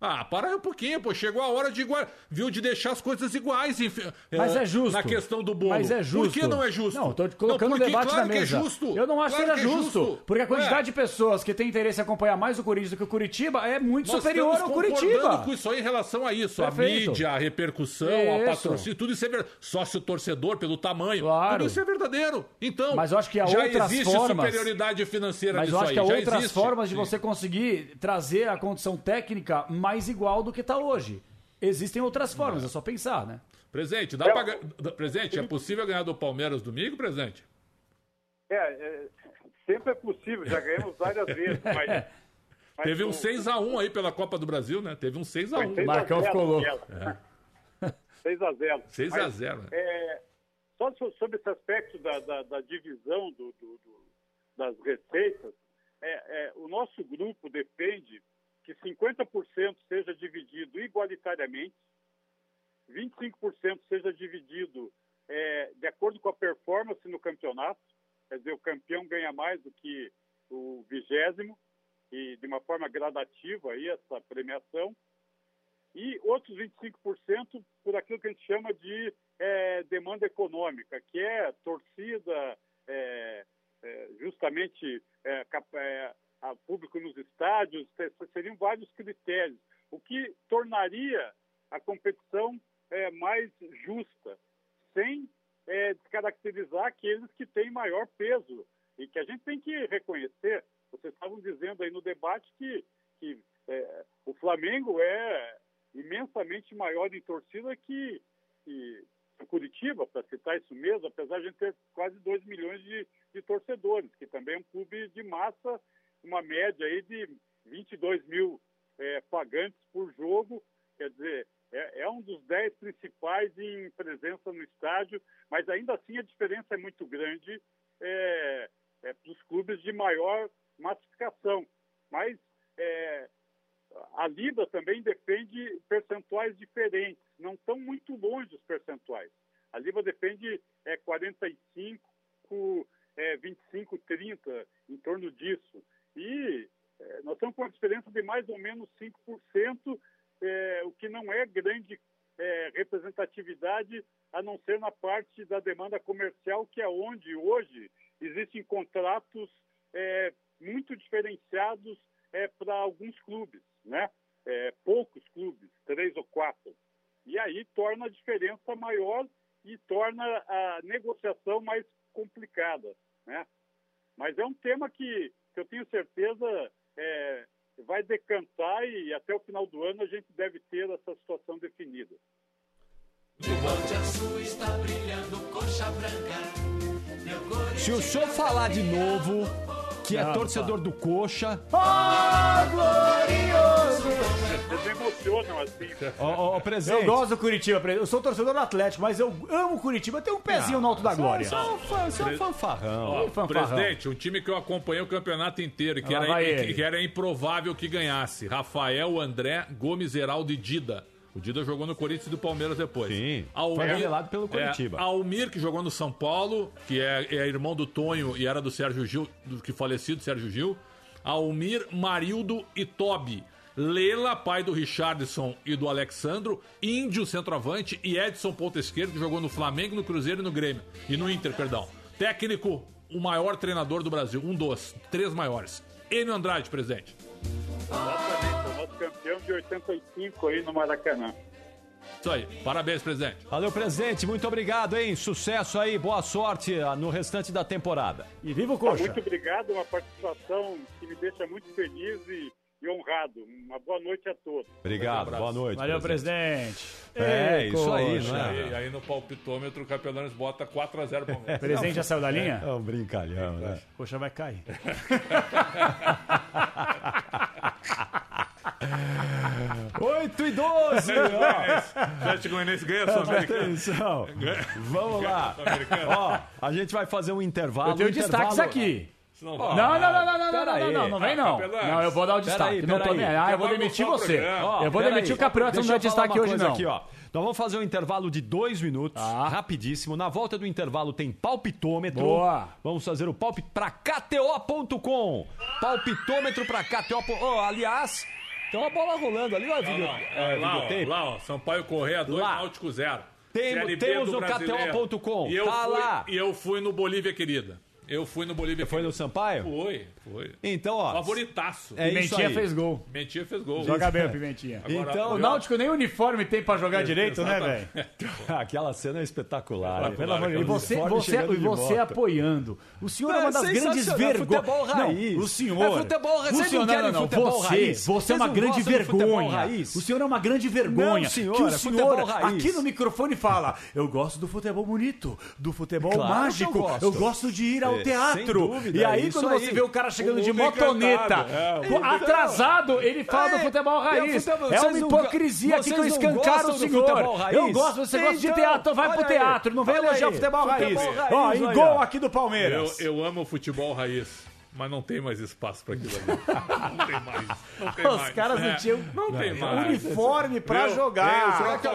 Ah, para um pouquinho, pô. Chegou a hora de igual, viu, de deixar as coisas iguais, enfim, Mas eh, é justo. Na questão do bolo. Mas é justo. Por que não é justo? Não, tô colocando Não, o porque debate claro na que é mesa. justo. Eu não acho Claro que é justo, justo. Porque a quantidade Ué. de pessoas que tem interesse em acompanhar mais o Corinthians do que o Curitiba é muito Nós superior ao Curitiba. com isso aí em relação a isso. A Perfeito. mídia, a repercussão, a patrocínio, tudo isso é verdade. Sócio torcedor pelo tamanho. Claro. Tudo isso é verdadeiro. Então, Mas eu acho que há já outras existe formas- superioridade financeira Mas nisso eu acho que há outras formas de Sim. você conseguir trazer a condição técnica mais igual do que está hoje. Existem outras formas, é só pensar, né? Presente, dá pra... ga- Presente, é possível ganhar do Palmeiras domingo, presente? É, é, sempre é possível, já ganhamos várias vezes, mas. mas Teve um o- 6x1 aí pela Copa do Brasil, né? Teve um 6x1. Foi 6 a 0 aquela. É. 6 a 0 6 a Mas, 0, né? é, só so- sobre esse aspecto da, da- da divisão do- do- do- das receitas, é, é, o nosso grupo defende que 50% seja dividido igualitariamente, 25% seja dividido é, de acordo com a performance no campeonato, quer dizer, o campeão ganha mais do que o vigésimo, e de uma forma gradativa aí essa premiação, e outros 25% por aquilo que a gente chama de é, demanda econômica, que é torcida, é, é, justamente é, é, a público nos estádios, seriam vários critérios, o que tornaria a competição é, mais justa, sem é, descaracterizar aqueles que têm maior peso e que a gente tem que reconhecer. Vocês estavam dizendo aí no debate que, que é, o Flamengo é imensamente maior em torcida que, que Curitiba, para citar isso mesmo, apesar de a gente ter quase 2 milhões de, de torcedores, que também é um clube de massa, uma média aí de 22 mil é, pagantes por jogo, quer dizer, é, é um dos 10 principais em presença no estádio, mas ainda assim a diferença é muito grande é, é, para os clubes de maior massificação. Mas é, a Libra também defende percentuais diferentes, não estão muito longe os percentuais. A Libra defende é, 45, é, 25, 30, em torno disso. E é, nós estamos com uma diferença de mais ou menos 5%, é, o que não é grande é, representatividade, a não ser na parte da demanda comercial, que é onde hoje existem contratos muito diferenciados para alguns clubes, né? Poucos clubes, três ou quatro. E aí torna a diferença maior e torna a negociação mais complicada, né? Mas é um tema que, que eu tenho certeza é, vai decantar e até o final do ano a gente deve ter essa situação definida. Se o senhor falar de novo que é Não, torcedor do Coxa. Eles emocionam assim. Ó, ó, presente. Eu gosto do Curitiba, eu sou torcedor do Atlético, mas eu amo o Curitiba, tem um pezinho no alto da glória. Só, um fã- só um fanfarrão. Ó, fanfarrão. presidente, um time que eu acompanhei o campeonato inteiro, que Lá era, que, que era improvável que ganhasse. Rafael, André, Gomes, Heraldo e Dida. O Dida jogou no Corinthians e do Palmeiras depois. Sim, Almir, foi revelado pelo é, Coritiba. Almir, que jogou no São Paulo, que é, é irmão do Tonho e era do Sérgio Gil, do que falecido Sérgio Gil. Almir, Marildo e Tobi. Lela, pai do Richardson e do Alexandro, Índio, centroavante, e Edson, ponta esquerda, que jogou no Flamengo, no Cruzeiro e no Grêmio. E no Inter, perdão. Técnico, o maior treinador do Brasil, um dos, três maiores. Enio Andrade, presidente. Exatamente, nosso campeão de 85 aí no Maracanã. Isso aí, parabéns, presidente. Valeu, presidente. Muito obrigado, hein? Sucesso aí, boa sorte ah, no restante da temporada. E viva o Tá, Muito obrigado, uma participação que me deixa muito feliz e, e honrado. Uma boa noite a todos. Obrigado, boa noite. Valeu, presidente. É, Ei, isso aí, coxa. né? E aí no palpitômetro o Capelanes bota 4x0 Palmeiras. Presidente já saiu da linha? É um brincalhão, né? Coxa vai cair. 8 e 12! ó. Atlético Goianiense ganha a Sul-Americana. atenção. Vamos lá. Ó, a gente vai fazer um intervalo. Eu tenho um destaques intervalo- aqui. Não, Não, não, não, não, não, não, não, não, não vem Ah, não. Não, eu vou dar o Pera destaque. aí, não tô nem- Ah, eu vou demitir você. Ó, Eu vou demitir aí. o Capriota, não dá destaque hoje não. Aqui, ó. Nós vamos fazer um intervalo de dois minutos, rapidíssimo. Na volta do intervalo tem palpitômetro. Boa. Vamos fazer o palpite para KTO.com. Palpitômetro para KTO.com. Oh, aliás, tem uma bola rolando ali, ó, video, é, lá, ó, lá, ó, Sampaio Correia 2, Lá. Náutico 0. Tem- temos Brasileiro. KTO.com. Tá fui, lá. E eu fui no Bolívia Querida. Eu fui no Bolívia Foi no Sampaio? Foi, foi. Então, ó. Favoritaço. É Pimentinha fez gol. Mentia fez gol. Joga bem o Pimentinha. Agora, Então, O Náutico nem uniforme tem pra jogar direito, né, velho? Aquela cena é espetacular. hein? Pelo amor de Deus. E você, você, e você moto. apoiando. O senhor é, É uma das grandes vergonhas. futebol raiz. Não, o senhor. É futebol raiz. O Vocês senhor, não não, não, não. futebol Você, raiz? você é uma grande vergonha. raiz? O senhor é uma grande vergonha. Não, senhor, que o é senhor aqui no microfone fala: Eu gosto do futebol bonito, do futebol mágico. Eu gosto de ir ao É, teatro. dúvida, e aí, isso quando você aí. vê o cara chegando O de mundo motoneta. É, mundo atrasado, ele fala do É, futebol é raiz. futebol- É uma hipocrisia aqui que eu escancaro o senhor. futebol raiz? Eu gosto, você gosta de Então, teatro, vai pro aí, teatro. Não vem elogiar o futebol raiz. Ó, e olha. gol aqui do Palmeiras. eu amo o futebol raiz, mas não tem mais espaço pra aquilo ali. Não tem mais. Não tem Os mais. caras não É, tinham Não tem mais. uniforme pra Viu? jogar. Será que o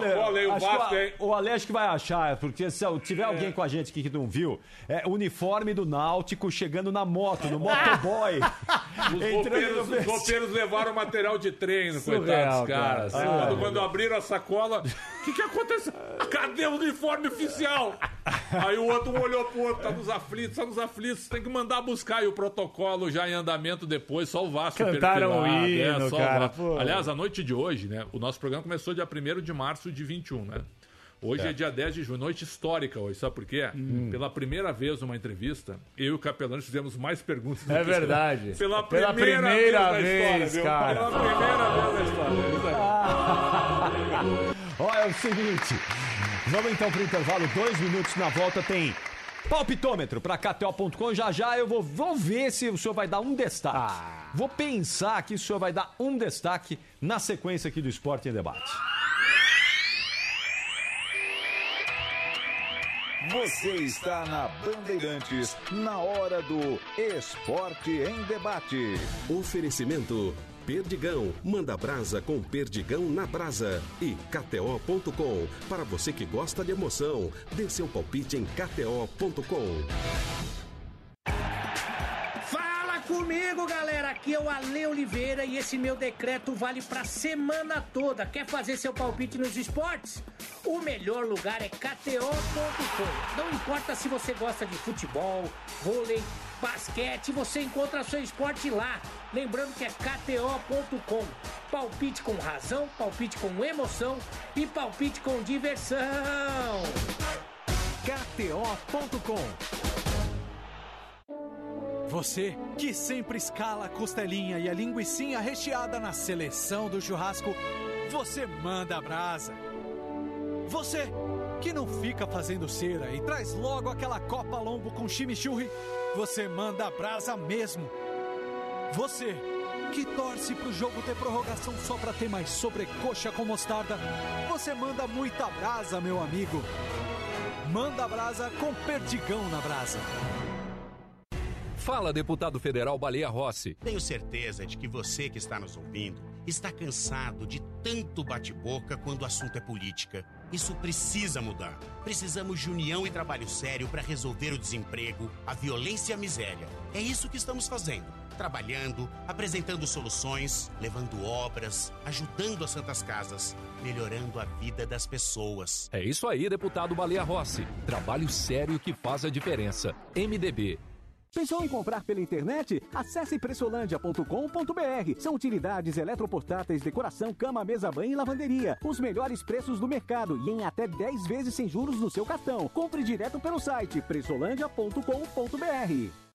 Acho que Vasco, hein? o Aleixo que vai achar, porque se tiver alguém com a gente aqui que não viu, é uniforme do Náutico chegando na moto, no motoboy. Os roupeiros, os levaram material de treino, Surreal, coitados caras. cara. quando, quando abriram a sacola, o que, que aconteceu? Cadê o uniforme oficial? Aí o outro um olhou pro outro, tá nos aflitos, tá nos aflitos, tem que mandar buscar. E o protocolo já em andamento depois, só o Vasco Cantaram o perfilado, hino, só o cara, Vasco. pô. Aliás, a noite de hoje, né? O nosso programa começou dia 1 de março de 21, né? Hoje é. dia 10 de junho, noite histórica hoje, sabe por quê? Hum. Pela primeira vez numa entrevista, eu e o Capelano fizemos mais perguntas. do É que verdade. Pela Pela primeira, primeira vez, vez, na história, viu? cara. Pela primeira vez na história. Isso aí. Ó, é o seguinte. Vamos então pro intervalo, dois minutos na volta tem palpitômetro para KTO.com. Já já eu vou, vou ver se o senhor vai dar um destaque. Ah. Vou pensar que o senhor vai dar um destaque na sequência aqui do Esporte em Debate. Você está na Bandeirantes, na hora do Esporte em Debate. Oferecimento Perdigão, manda brasa com Perdigão na brasa. E KTO.com, para você que gosta de emoção, dê seu palpite em KTO.com. Fala comigo, galera. Aqui é o Ale Oliveira e esse meu decreto vale pra semana toda. Quer fazer seu palpite nos esportes? O melhor lugar é KTO.com. Não importa se você gosta de futebol, vôlei, basquete, você encontra seu esporte lá. Lembrando que é KTO.com. Palpite com razão, palpite com emoção e palpite com diversão. KTO.com Você que sempre escala a costelinha e a linguiçinha recheada na seleção do churrasco, você manda a brasa. Você que não fica fazendo cera e traz logo aquela copa lombo com chimichurri, você manda a brasa mesmo. Você que torce pro jogo ter prorrogação só pra ter mais sobrecoxa com mostarda, você manda muita brasa, meu amigo. Manda brasa com perdigão na brasa. Fala, deputado federal Baleia Rossi. Tenho certeza de que você que está nos ouvindo está cansado de tanto bate-boca quando o assunto é política. Isso precisa mudar. Precisamos de união e trabalho sério para resolver o desemprego, a violência e a miséria. É isso que estamos fazendo. Trabalhando, apresentando soluções, levando obras, ajudando as santas casas, melhorando a vida das pessoas. É isso aí, deputado Baleia Rossi. Trabalho sério que faz a diferença. MDB. Pensou em comprar pela internet? Acesse pressolândia.com.br. São utilidades eletroportáteis, decoração, cama, mesa, banho e lavanderia. Os melhores preços do mercado e em até 10 vezes sem juros no seu cartão. Compre direto pelo site pressolândia.com.br.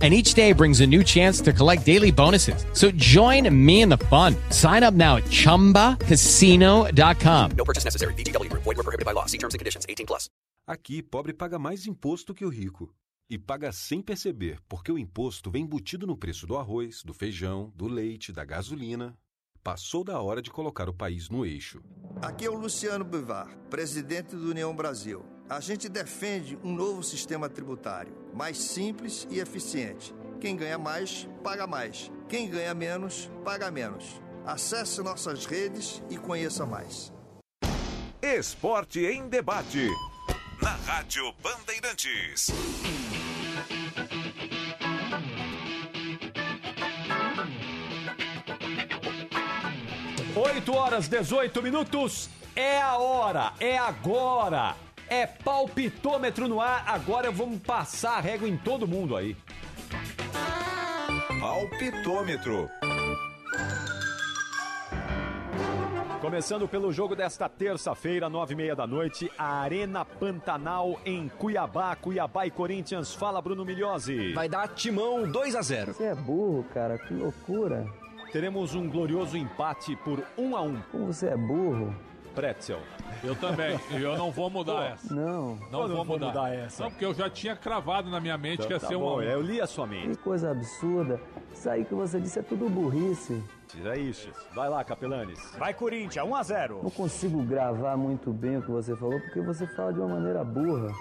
And each day brings a new chance to collect daily bonuses. So join me in the fun. Sign up now at chumbacasino.com. No purchase necessary. VGW Group. Void were prohibited by law. See terms and conditions. 18 plus. Aqui, pobre paga mais imposto que o rico. E paga sem perceber, porque o imposto vem embutido no preço do arroz, do feijão, do leite, da gasolina. Passou da hora de colocar o país no eixo. Aqui é o Luciano Bivar, presidente do União Brasil. A gente defende um novo sistema tributário, mais simples e eficiente. Quem ganha mais, paga mais. Quem ganha menos, paga menos. Acesse nossas redes e conheça mais. Esporte em debate. Na Rádio Bandeirantes. Oito horas 18 minutos. É a hora, é agora. É palpitômetro no ar. Agora vamos passar a régua em todo mundo aí. Palpitômetro. Começando pelo jogo desta terça-feira, nove e meia da noite, a Arena Pantanal em Cuiabá. Cuiabá e Corinthians. Fala, Bruno Milhose. Vai dar timão 2 a 0 Você é burro, cara, que loucura. Teremos um glorioso empate por 1 a 1 Como você é burro. Pretzel. Eu também. Eu não vou mudar essa. Não. Não vou não vou mudar. mudar essa. Não, porque eu já tinha cravado na minha mente que ia Tá ser bom, a um. eu li a sua mente. Que coisa absurda. Isso aí que você disse é tudo burrice. É isso. Vai lá, Capelanes. Vai, Corinthians, 1 a 0 Não consigo gravar muito bem o que você falou porque você fala de uma maneira burra.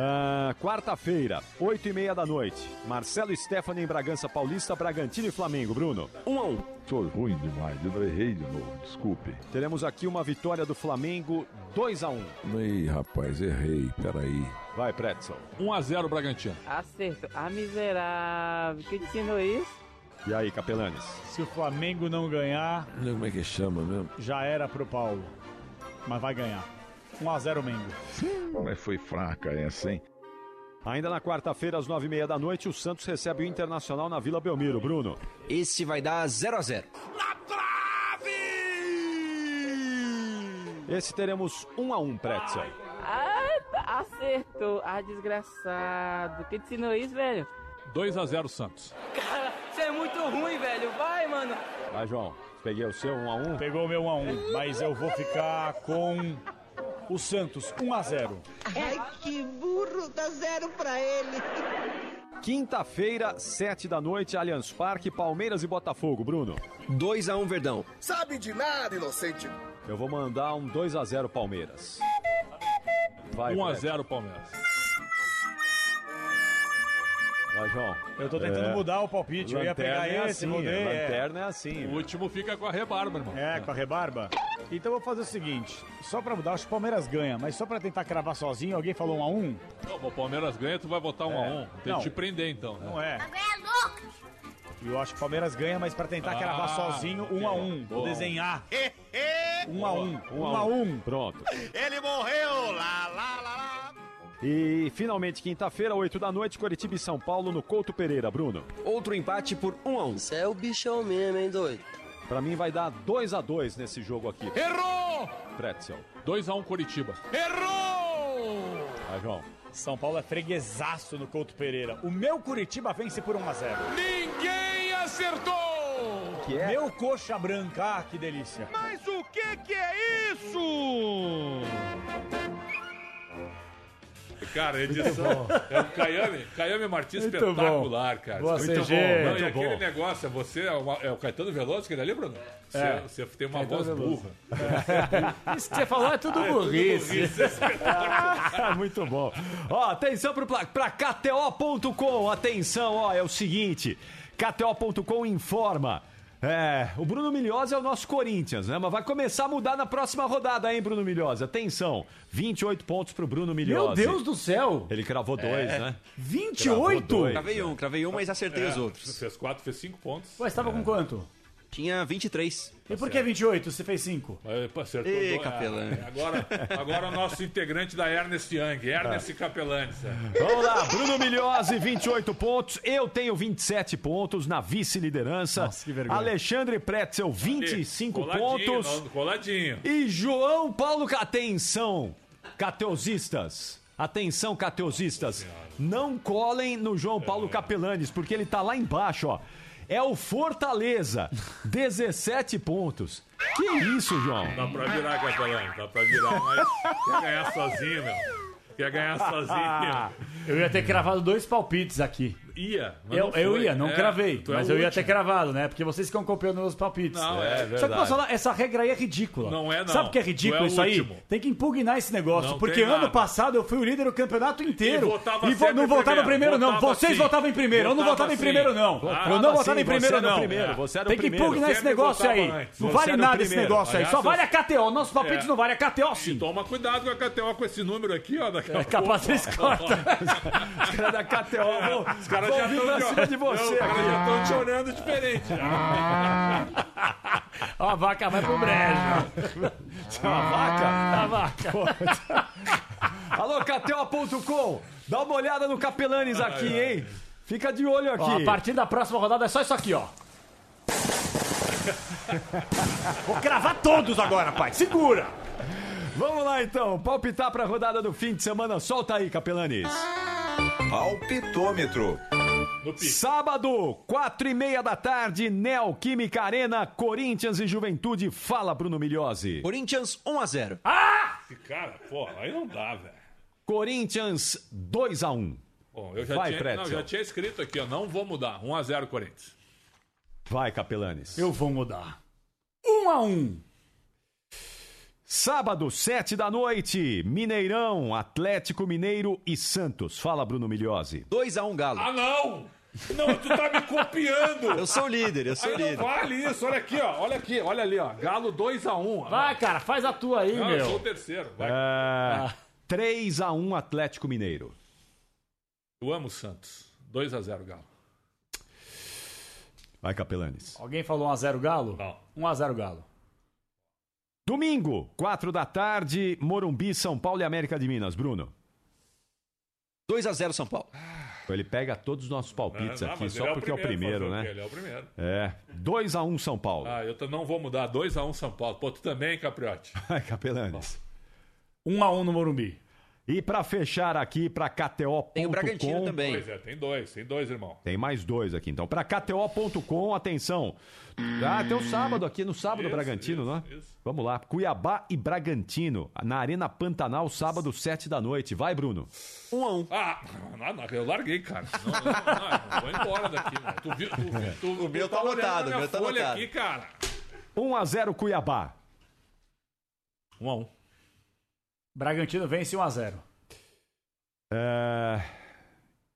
Ah, Quarta-feira, oito e meia da noite. Marcelo Stephanie em Bragança Paulista, Bragantino e Flamengo. Bruno. 1 um a 1 um. Sou ruim demais, eu errei de novo, desculpe. Teremos aqui uma vitória do Flamengo, 2 a 1 um. Ih, rapaz, errei, peraí. Vai, Pretzel. 1 a 0 Bragantino. Acerto. Ah, miserável. Quem te ensinou isso? E aí, Capelanes? Se o Flamengo não ganhar, Como é que chama mesmo? já era pro Paulo. Mas vai ganhar. 1x0 Mengo. Mas foi fraca essa, hein? Ainda na quarta-feira, às nove e meia da noite, o Santos recebe o Internacional na Vila Belmiro. Bruno. Esse vai dar 0x0. Esse teremos um a um, Pretzel. Ah, acertou. Ah, desgraçado. Quem te ensinou isso, velho? 2x0 Santos. Cara, você é muito ruim, velho. Vai, mano. Vai, João. Peguei o seu um a um. Pegou o meu 1x1, mas eu vou ficar com o Santos 1x0. Ai, que burro, dá zero pra ele. Quinta-feira, sete da noite, Allianz Parque, Palmeiras e Botafogo. Bruno. 2x1 Verdão. Sabe de nada, inocente. Eu vou mandar um 2 a 0 Palmeiras. Vai, 1x0 Palmeiras. Vai, João. Eu tô tentando É. mudar o palpite. Eu ia Lanterna pegar é esse, assim, mudei. é. Lanterna é assim. O último fica com a rebarba, irmão. É, com a rebarba. Então eu vou fazer o seguinte: só pra mudar, acho que o Palmeiras ganha, mas só pra tentar cravar sozinho, alguém falou 1 a 1 Não, o Palmeiras ganha, tu vai votar 1x1. É. Tem que te prender, então. né? Não é. E eu acho que o Palmeiras ganha, mas pra tentar Ah, cravar sozinho, 1 a 1 Vou desenhar. 1 a 1 Um 1 a 1 Pronto. Ele morreu! Lá, lá, lá, lá. E finalmente, quinta-feira, 8 da noite, Curitiba e São Paulo no Couto Pereira. Bruno. Outro empate por 1x1. Você é o bichão mesmo, hein, doido? Pra mim vai dar 2 a 2 nesse jogo aqui. Errou! Pretzel. 2x1 Curitiba. Errou! Vai, João. São Paulo é freguesaço no Couto Pereira. O meu Curitiba vence por 1 a 0 Ninguém acertou! Que é? Meu coxa branca, ah, que delícia. Mas o que que é isso? Cara, edição é o Caiame, Caiame Martins Muito espetacular, cara. Boa, muito CG, bom. Não, muito e aquele bom. negócio, é você, é o, é o Caetano Veloso, aquele ali, Bruno? Você, É. você tem uma Caetano voz Veloso. burra. Isso que você falou é tudo É tudo burrice. burrice, é. Muito bom. Ó, atenção pro, pra KTO.com. Atenção, ó, é o seguinte. KTO.com informa. É, o Bruno Milhosa é o nosso Corinthians, né? Mas vai começar a mudar na próxima rodada, hein, Bruno Milhosa? Atenção, 28 pontos pro Bruno Milhosa. Meu Deus do céu! Ele cravou dois, É. né? 28? Cravou dois. Cravei um, cravei um, mas acertei É, os outros. Fez 4, fez 5 pontos. Ué, você tava com quanto? Tinha 23. E por que 28? Você fez 5? Aí, pô, acertou dois. Capelani. Ah, Agora, agora o nosso integrante da Ernest Young, Ernest Capelani. sabe? Vamos lá, Bruno Milhose, 28 pontos. Eu tenho 27 pontos na vice-liderança. Nossa, que vergonha. Alexandre Pretzel, 25 Coladinho, pontos. não, Coladinho. E João Paulo, atenção, cateusistas. Atenção, cateusistas. Não colhem no João Paulo Capelanes, porque ele tá lá embaixo, ó. É o Fortaleza, 17 pontos. Que isso, João? Dá pra virar, Capelani, dá pra virar, mas quer ganhar sozinho, meu. Quer ganhar sozinho. Eu ia ter cravado dois palpites aqui. Ia, mas Eu, não eu ia, não É, cravei. é Mas eu ia ter cravado, né? Porque vocês ficam copiando meus palpites. Não, é Só que posso falar, essa regra aí é ridícula. Não é, não. Sabe o que é ridículo é o isso aí? último. Tem que impugnar esse negócio. Não porque ano nada. passado eu fui o líder do campeonato inteiro. E votava vo- sempre não votava primeiro. primeiro, não. Votava Vocês sim. votavam em primeiro. eu não Votava votava em primeiro, não. Votava eu não votava em primeiro, não. primeiro, você era o Tem que impugnar esse negócio votava aí. Não vale nada esse negócio aí. Só vale a KTO. Nossos palpites É. não valem a KTO, sim. Toma cuidado com a KTO com esse número aqui, ó. É capaz eles cortam. Os caras da KTO Os caras vão já vir estão pra cima de você. Não, caras aqui. já estão te olhando diferente. Ó, a vaca vai pro brejo. Você é uma vaca? A vaca. Alô, KTO.com. Dá uma olhada no Capelanes aqui, hein? Fica de olho aqui. Ó, a partir da próxima rodada é só isso aqui, ó. Vou cravar todos agora, pai. Segura. Vamos lá então, palpitar pra rodada do fim de semana. Solta aí, Capelanes. Palpitômetro. Sábado, quatro e meia da tarde, Neoquímica Arena, Corinthians e Juventude. Fala, Bruno Milhose. Corinthians 1x0. Cara, pô, aí não dá, velho. Corinthians 2 a 1 Bom, eu já, Vai, tinha, não, já tinha escrito aqui, ó. Não vou mudar. 1x0 Corinthians. Vai, Capelanes. Eu vou mudar. Um a um. Sábado, sete da noite, Mineirão, Atlético Mineiro e Santos. Fala, Bruno Milhose. 2x1 Galo. Ah, não! Não, tu tá me copiando! Eu sou o líder, eu sou o Aí não líder. vale isso, olha aqui, ó. Olha aqui, olha ali, ó. Galo 2x1. Vai, cara, faz a tua aí, Não, eu sou o meu. terceiro. Vai. É, 3 a 1 Atlético Mineiro. Eu amo o Santos. 2x0 Galo. Vai, Capelanes. Alguém falou 1x0 Galo? Não. 1x0 Galo. Domingo, 4 da tarde, Morumbi, São Paulo e América de Minas. Bruno. 2 a 0 São Paulo. Ele pega todos os nossos palpites Não, não, aqui, mas só ele porque é o primeiro, fazer o né? quê? Ele é o primeiro. É. 2 a 1 São Paulo. Ah, eu não vou mudar. 2x1 São Paulo. Pô, tu também, Capriote. Ai, Capelanes. 1 a 1 no Morumbi. E pra fechar aqui, pra KTO.com. Tem o Bragantino também. Pois é, tem dois. Tem dois, irmão. Tem mais dois aqui, então. Pra KTO.com, atenção. Ah, tem o sábado aqui, no sábado, Isso, Bragantino, isso, né? isso. Vamos lá. Cuiabá e Bragantino, na Arena Pantanal, sábado, 7 da noite. Vai, Bruno. 1 a 1 Ah, não, não, eu larguei, cara. Não, não, não, não, vou embora daqui, mano. Tu viu? Tu, tu, O meu tu tá anotado, na o meu tá folha anotado. aqui, cara. 1 a 0 Cuiabá. 1x1. Bragantino vence 1 a 0 É,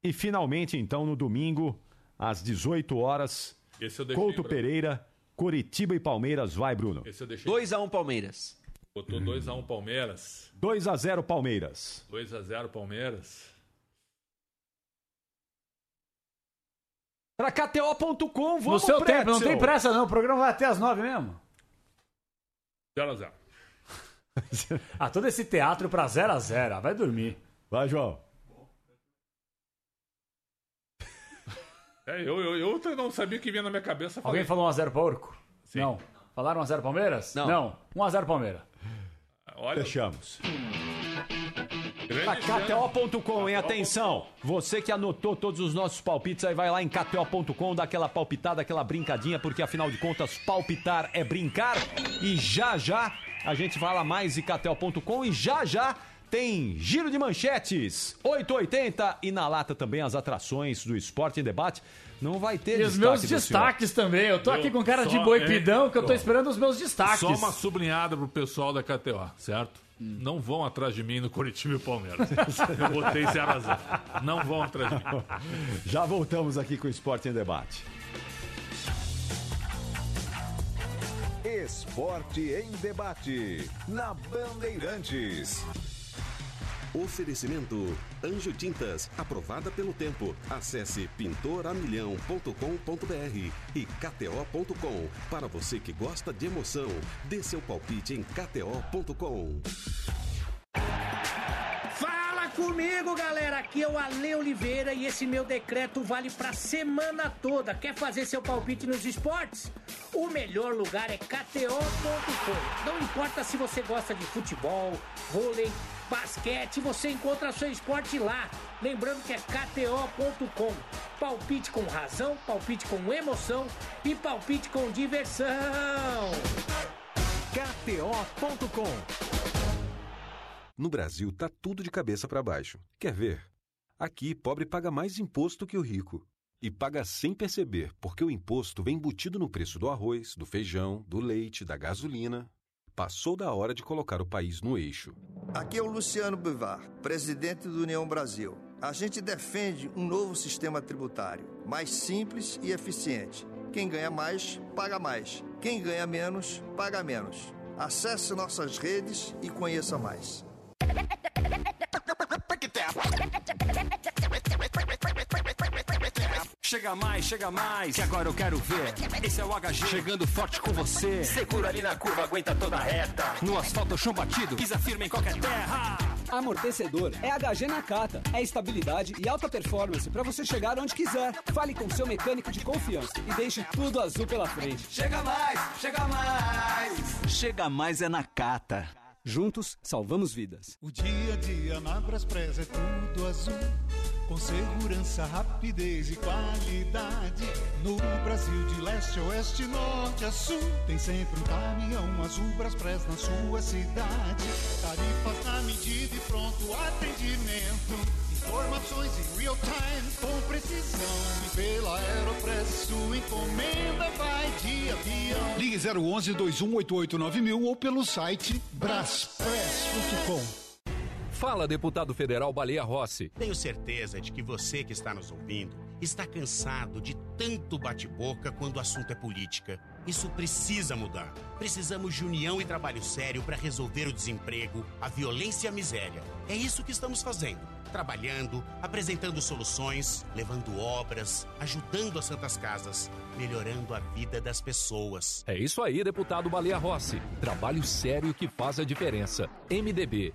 E finalmente, então, no domingo, às 18 horas, Esse eu deixei. Couto. Pereira, Curitiba e Palmeiras. Vai, Bruno. Esse eu deixei. 2 a 1 Palmeiras. Botou 2x1 Palmeiras. 2 a 0 Palmeiras. 2x0 Palmeiras. Pra KTO.com, vamos, No seu Pretzel. tempo, não tem pressa não. O programa vai até as 9 mesmo. 0x0. Ah, todo esse teatro pra 0 a 0 Vai dormir. Vai, João. É, eu, eu, eu não sabia o que vinha na minha cabeça. Alguém Falei, falou 1x0 Porco? Não. Falaram 1x0 Palmeiras? Não. 1x0 Palmeiras. olha, Fechamos. Pra chance. KTO.com, hein? Atenção! Você que anotou todos os nossos palpites, aí vai lá em KTO.com, dá aquela palpitada, aquela brincadinha, porque afinal de contas, palpitar é brincar. E já já a gente fala mais de KTO.com e já já tem giro de manchetes, 880 e na lata também as atrações do Esporte em Debate. Não vai ter E os meus do senhor. destaques também. Eu tô Eu aqui com cara de só- boi é, pidão que eu tô esperando os meus destaques. Só uma sublinhada pro pessoal da KTO, certo? Não vão atrás de mim no Curitiba e Palmeiras. Eu botei 0x0. Não vão atrás de mim. Já voltamos aqui com o Esporte em Debate. Esporte em debate. Na Bandeirantes. Oferecimento Anjo Tintas, aprovada pelo tempo. Acesse pintoramilhão.com.br e kto.com. Para você que gosta de emoção, dê seu palpite em kto.com. Comigo, galera! Aqui é o Ale Oliveira e esse meu decreto vale pra semana toda. Quer fazer seu palpite nos esportes? O melhor lugar é KTO.com. Não importa se você gosta de futebol, vôlei, basquete, você encontra seu esporte lá. Lembrando que é KTO.com. Palpite com razão, palpite com emoção e palpite com diversão. KTO.com No Brasil, tá tudo de cabeça para baixo. Quer ver? Aqui, pobre paga mais imposto que o rico. E paga sem perceber, porque o imposto vem embutido no preço do arroz, do feijão, do leite, da gasolina. Passou da hora de colocar o país no eixo. Aqui é o Luciano Bivar, presidente do União Brasil. A gente defende um novo sistema tributário, mais simples e eficiente. Quem ganha mais, paga mais. Quem ganha menos, paga menos. Acesse nossas redes e conheça mais. Chega mais, chega mais, que agora eu quero ver. Esse é o HG chegando forte com você. Segura ali na curva, aguenta toda a reta. No asfalto, chão batido, pisa firme em qualquer terra. Amortecedor é HG Nakata. É estabilidade e alta performance para você chegar onde quiser. Fale com seu mecânico de confiança e deixe tudo azul pela frente. Chega mais, chega mais. Chega mais é Nakata. Juntos salvamos vidas. O dia a dia na Braspress é tudo azul. Com segurança, rapidez e qualidade. No Brasil, de leste a oeste, norte a sul. Tem sempre um caminhão azul Braspress na sua cidade. Tarifas na medida e pronto atendimento. Informações em real time com precisão. E pela Aeropress, sua encomenda vai de avião. Ligue 011 21889000 ou pelo site braspress.com. Fala, deputado federal Baleia Rossi. Tenho certeza de que você que está nos ouvindo está cansado de tanto bate-boca quando o assunto é política. Isso precisa mudar. Precisamos de união e trabalho sério para resolver o desemprego, a violência e a miséria. É isso que estamos fazendo. Trabalhando, apresentando soluções, levando obras, ajudando as santas casas, melhorando a vida das pessoas. É isso aí, deputado Baleia Rossi. Trabalho sério que faz a diferença. MDB.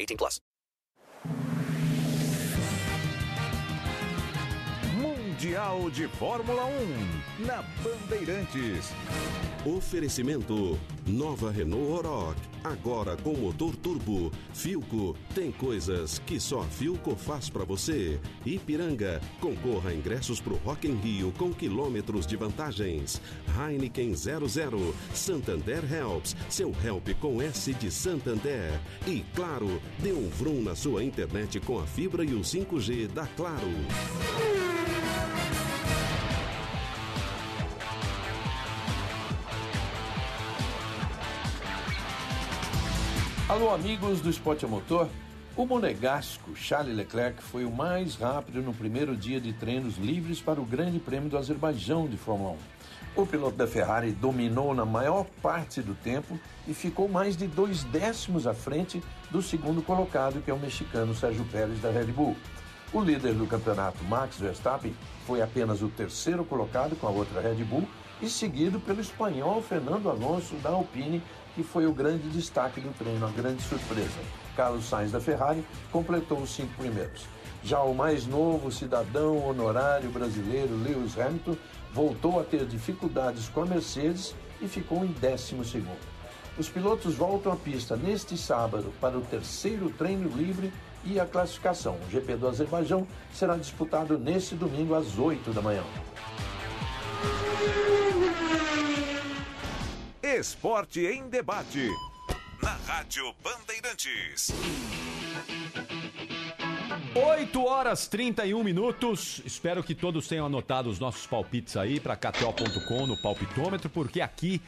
18 plus. Mundial de Fórmula 1 na Bandeirantes. Oferecimento: Nova Renault Oroch, agora com motor turbo. Filco tem coisas que só Filco faz pra você. Ipiranga, concorra a ingressos pro Rock in Rio com quilômetros de vantagens. Heineken 00, Santander Helps, seu help com S de Santander. E claro, dê um vrum na sua internet com a fibra e o 5G da Claro. Alô, amigos do Esporte a Motor. O monegasco Charles Leclerc foi o mais rápido no primeiro dia de treinos livres para o Grande Prêmio do Azerbaijão de Fórmula 1. O piloto da Ferrari dominou na maior parte do tempo e ficou mais de dois décimos à frente do segundo colocado, que é o mexicano Sérgio Pérez da Red Bull. O líder do campeonato, Max Verstappen, foi apenas o terceiro colocado com a outra Red Bull e seguido pelo espanhol Fernando Alonso da Alpine, que foi o grande destaque do treino, a grande surpresa. Carlos Sainz da Ferrari completou os cinco primeiros. Já o mais novo cidadão honorário brasileiro, Lewis Hamilton, voltou a ter dificuldades com a Mercedes e ficou em décimo segundo. Os pilotos voltam à pista neste sábado para o terceiro treino livre e a classificação. O GP do Azerbaijão será disputado neste domingo às 8 da manhã. Esporte em debate. Na Rádio Bandeirantes. 8 horas 31 minutos. Espero que todos tenham anotado os nossos palpites aí para KTO.com no palpitômetro, porque aqui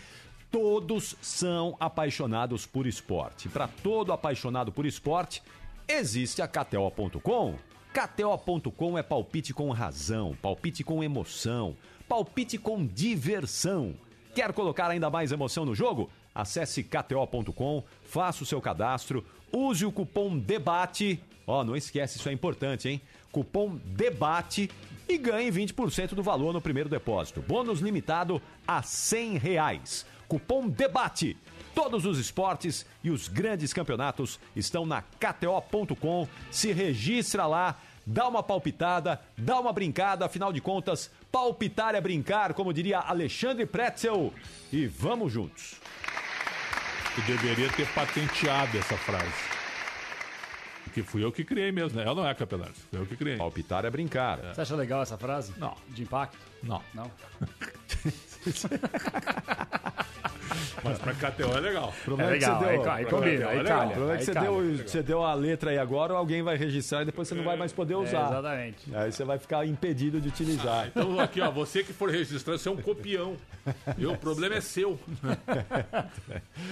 todos são apaixonados por esporte. Para todo apaixonado por esporte, existe a KTO.com. KTO.com é palpite com razão, palpite com emoção, palpite com diversão. Quer colocar ainda mais emoção no jogo? Acesse kto.com, faça o seu cadastro, use o cupom DEBATE. Ó, não esquece, isso é importante, hein? Cupom DEBATE e ganhe 20% do valor no primeiro depósito. Bônus limitado a 100 reais. Cupom DEBATE. Todos os esportes e os grandes campeonatos estão na KTO.com. Se registra lá, dá uma palpitada, dá uma brincada, afinal de contas, palpitar é brincar, como diria Alexandre Pretzel. E vamos juntos. Tu deveria ter patenteado essa frase. Porque fui eu que criei mesmo, né? Ela não é Capelas, fui eu que criei. Palpitar é brincar. Você acha legal essa frase? Não. De impacto? Não. Não? Mas pra KTO é legal. O problema é, que você deu, aí pra combina, aí é legal. calha, O problema é que aí você calha. deu, você deu a letra aí agora, alguém vai registrar e depois você não vai mais poder usar. exatamente. Aí você vai ficar impedido de utilizar. Então aqui, ó, você que for registrar, você é um copião. E o problema é seu.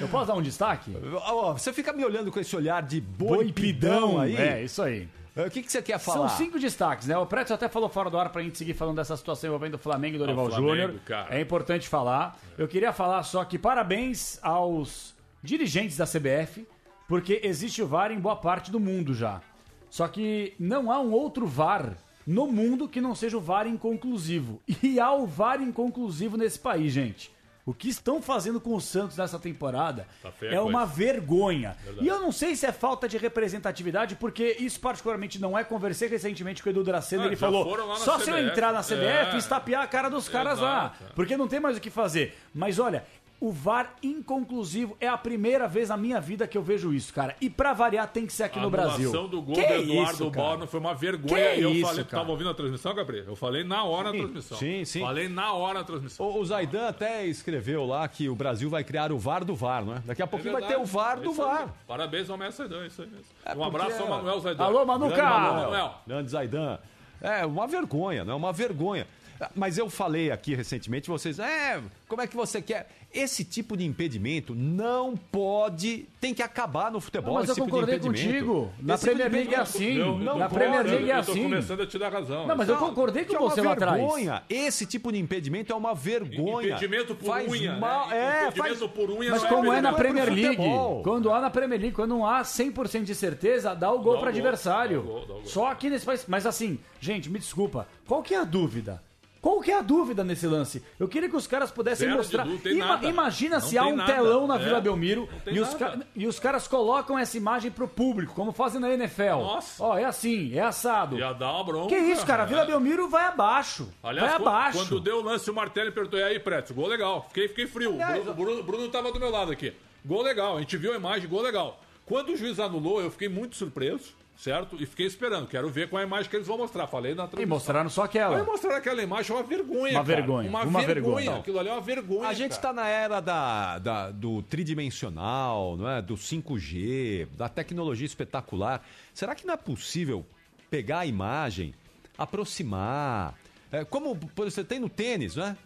Eu posso dar um destaque? Ó, você fica me olhando com esse olhar de boipidão aí. É, isso aí. O que, que você quer falar? São cinco destaques, né? O Pretzel até falou fora do ar pra gente seguir falando dessa situação envolvendo o Flamengo e do Ah, o Dorival Flamengo, Júnior. É importante falar. Eu queria falar só que parabéns aos dirigentes da CBF, porque existe o VAR em boa parte do mundo já. Só que não há um outro VAR no mundo que não seja o VAR inconclusivo. E há o VAR inconclusivo nesse país, gente. O que estão fazendo com o Santos nessa temporada Tá é uma coisa. vergonha. Verdade. E eu não sei se é falta de representatividade, porque isso particularmente não é. Conversei recentemente com o Edu Dracena, Ah, ele falou: lá só se eu CBF. entrar na CBF É. e estapear a cara dos caras lá. Exato. Porque não tem mais o que fazer. Mas olha, o VAR inconclusivo é a primeira vez na minha vida que eu vejo isso, cara. E pra variar tem que ser aqui a no Brasil. anulação do gol Que do Eduardo isso? Borno foi uma vergonha. Que eu isso, falei, cara? tava ouvindo a transmissão, Gabriel? Eu falei na hora na transmissão. Sim, sim. Falei na hora na transmissão. O, o Zaidan até escreveu lá que o Brasil vai criar o VAR do VAR, não é? Daqui a pouquinho vai ter o VAR É do isso aí. VAR. Parabéns ao Mestre Zaidan, é isso aí mesmo. um porque abraço ao é- Manuel Zaidan. Alô, Manuca! Grande Manuel. Manuel. Grande Zaidan. É uma vergonha, não é uma vergonha. Mas eu falei aqui recentemente, vocês, é, como é que você quer? Esse tipo de impedimento não pode, tem que acabar no futebol. Não, mas eu tipo de concordei contigo. Na Esse tipo Premier League é assim. não- não Na pode. Premier League é Eu tô assim. começando a te dar razão. Não, mas eu concordei com que é você uma lá atrás. vergonha. Esse tipo de impedimento é uma vergonha. Impedimento por faz unha, Mal, né? é, Impedimento faz... por unha Mas não como é na Premier League, futebol. quando há na Premier League, quando não há 100% de certeza, dá o gol para adversário. dá o gol, dá o gol. Só aqui nesse país. Mas assim, gente, me desculpa. Qual que é a dúvida? Qual que é a dúvida nesse lance? Eu queria que os caras pudessem Zero mostrar. dúvida, Ima-. Imagina Não se há um nada. telão na É. Vila Belmiro e os, e os caras colocam essa imagem pro público, como fazem na NFL. Nossa. Ó, é assim, é assado. Ia dar uma bronca. Que isso, cara? A Vila É. Belmiro vai abaixo. Aliás, vai quando- abaixo. quando deu o lance, o Martelli perguntou, e aí, Preto, gol legal. Fiquei, fiquei frio. Aliás, Bruno, Bruno, Bruno tava do meu lado aqui. Gol legal, a gente viu a imagem, gol legal. Quando o juiz anulou, eu fiquei muito surpreso, certo? E fiquei esperando, quero ver qual é a imagem que eles vão mostrar. Falei na E transmissão. mostraram só aquela. Vai mostrar aquela imagem, é uma vergonha, Uma cara. vergonha, Uma, uma vergonha. vergonha. Aquilo ali é uma vergonha, A gente está na era da, da- do tridimensional, não é? do 5G, da tecnologia espetacular. Será que não é possível pegar a imagem, aproximar? É, como por exemplo, você tem no tênis, né?